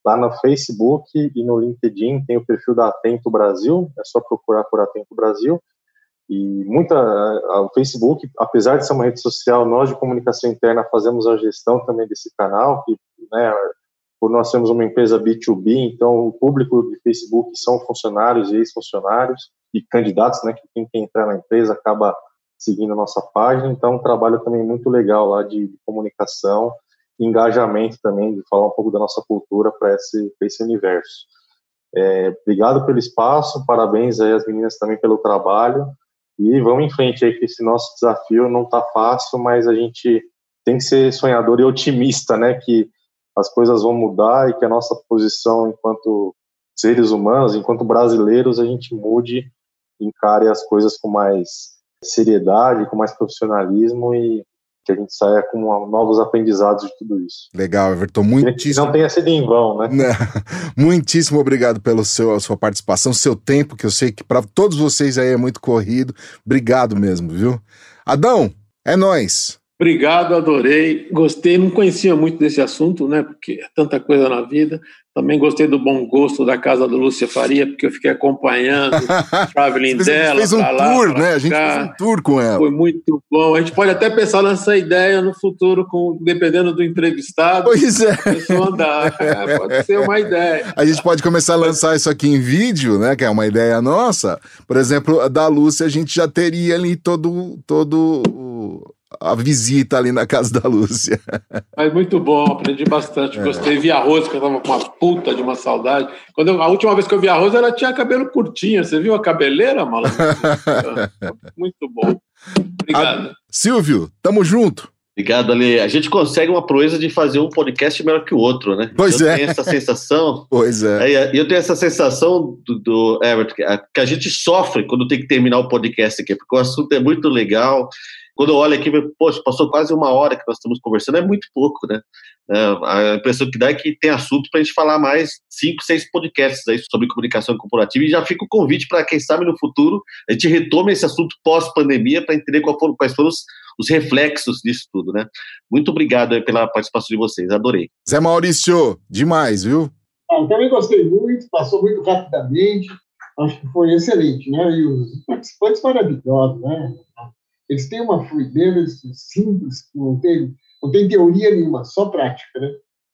lá no Facebook e no LinkedIn tem o perfil da Atento Brasil é só procurar por Atento Brasil e muita o Facebook apesar de ser uma rede social nós de comunicação interna fazemos a gestão também desse canal que né, por nós temos uma empresa B2B, então o público de Facebook são funcionários e ex-funcionários e candidatos, né, que quem quer entrar na empresa acaba seguindo a nossa página, então um trabalho também muito legal lá de, de comunicação, engajamento também, de falar um pouco da nossa cultura para esse, esse universo. É, obrigado pelo espaço, parabéns aí às meninas também pelo trabalho, e vamos em frente aí, que esse nosso desafio não está fácil, mas a gente tem que ser sonhador e otimista, né, que as coisas vão mudar e que a nossa posição enquanto seres humanos, enquanto brasileiros, a gente mude, encare as coisas com mais seriedade, com mais profissionalismo e que a gente saia com novos aprendizados de tudo isso. Legal, Everton, muitíssimo. Não tenha sido em vão, né? [LAUGHS] muitíssimo obrigado pela sua participação, seu tempo, que eu sei que para todos vocês aí é muito corrido. Obrigado mesmo, viu? Adão, é nós. Obrigado, adorei. Gostei, não conhecia muito desse assunto, né? Porque é tanta coisa na vida. Também gostei do bom gosto da casa do Lúcia Faria, porque eu fiquei acompanhando [LAUGHS] o traveling dela. fez um lá, tour, né? A gente fez um tour com ela. Foi muito bom. A gente pode até pensar nessa ideia no futuro, com, dependendo do entrevistado. Pois é. Andar. é. Pode ser uma ideia. A gente pode começar a lançar isso aqui em vídeo, né? Que é uma ideia nossa. Por exemplo, da Lúcia, a gente já teria ali todo, todo a visita ali na casa da Lúcia. [LAUGHS] Mas muito bom, aprendi bastante, é. gostei. Vi a Rose, que eu tava com uma puta de uma saudade. Quando eu, a última vez que eu vi a Rose, ela tinha cabelo curtinho. Você viu a cabeleira, malandro? [LAUGHS] muito bom. Obrigado. A... Silvio, tamo junto. Obrigado, Ali. A gente consegue uma proeza de fazer um podcast melhor que o outro, né? Pois eu é. Eu tenho essa sensação. [LAUGHS] pois é. E eu tenho essa sensação do, do Everett, que a gente sofre quando tem que terminar o podcast aqui, porque o assunto é muito legal quando eu olho aqui, poxa, passou quase uma hora que nós estamos conversando, é muito pouco, né? É, a impressão que dá é que tem assunto para a gente falar mais cinco, seis podcasts aí sobre comunicação corporativa e já fica o convite para quem sabe no futuro a gente retome esse assunto pós-pandemia para entender foram, quais foram os, os reflexos disso tudo, né? Muito obrigado pela participação de vocês, adorei. Zé Maurício, demais, viu? Ah, eu também gostei muito, passou muito rapidamente, acho que foi excelente, né? E os participantes maravilhosos, né? Eles têm uma fluidez simples, não tem, não tem teoria nenhuma, só prática, né?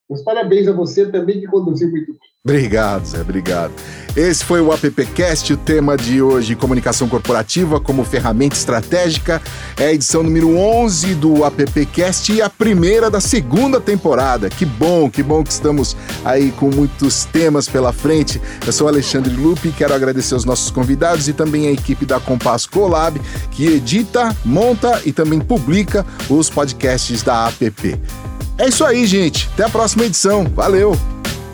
Mas parabéns a você também que conduziu muito bem. Obrigado, Zé, obrigado. Esse foi o AppCast, o tema de hoje, comunicação corporativa como ferramenta estratégica. É a edição número 11 do AppCast e a primeira da segunda temporada. Que bom, que bom que estamos aí com muitos temas pela frente. Eu sou Alexandre Lupe, quero agradecer os nossos convidados e também a equipe da Compass Colab, que edita, monta e também publica os podcasts da App. É isso aí, gente. Até a próxima edição. Valeu!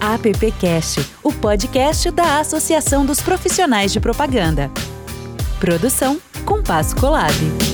AppCast, o podcast da Associação dos Profissionais de Propaganda. Produção Compasso Colab.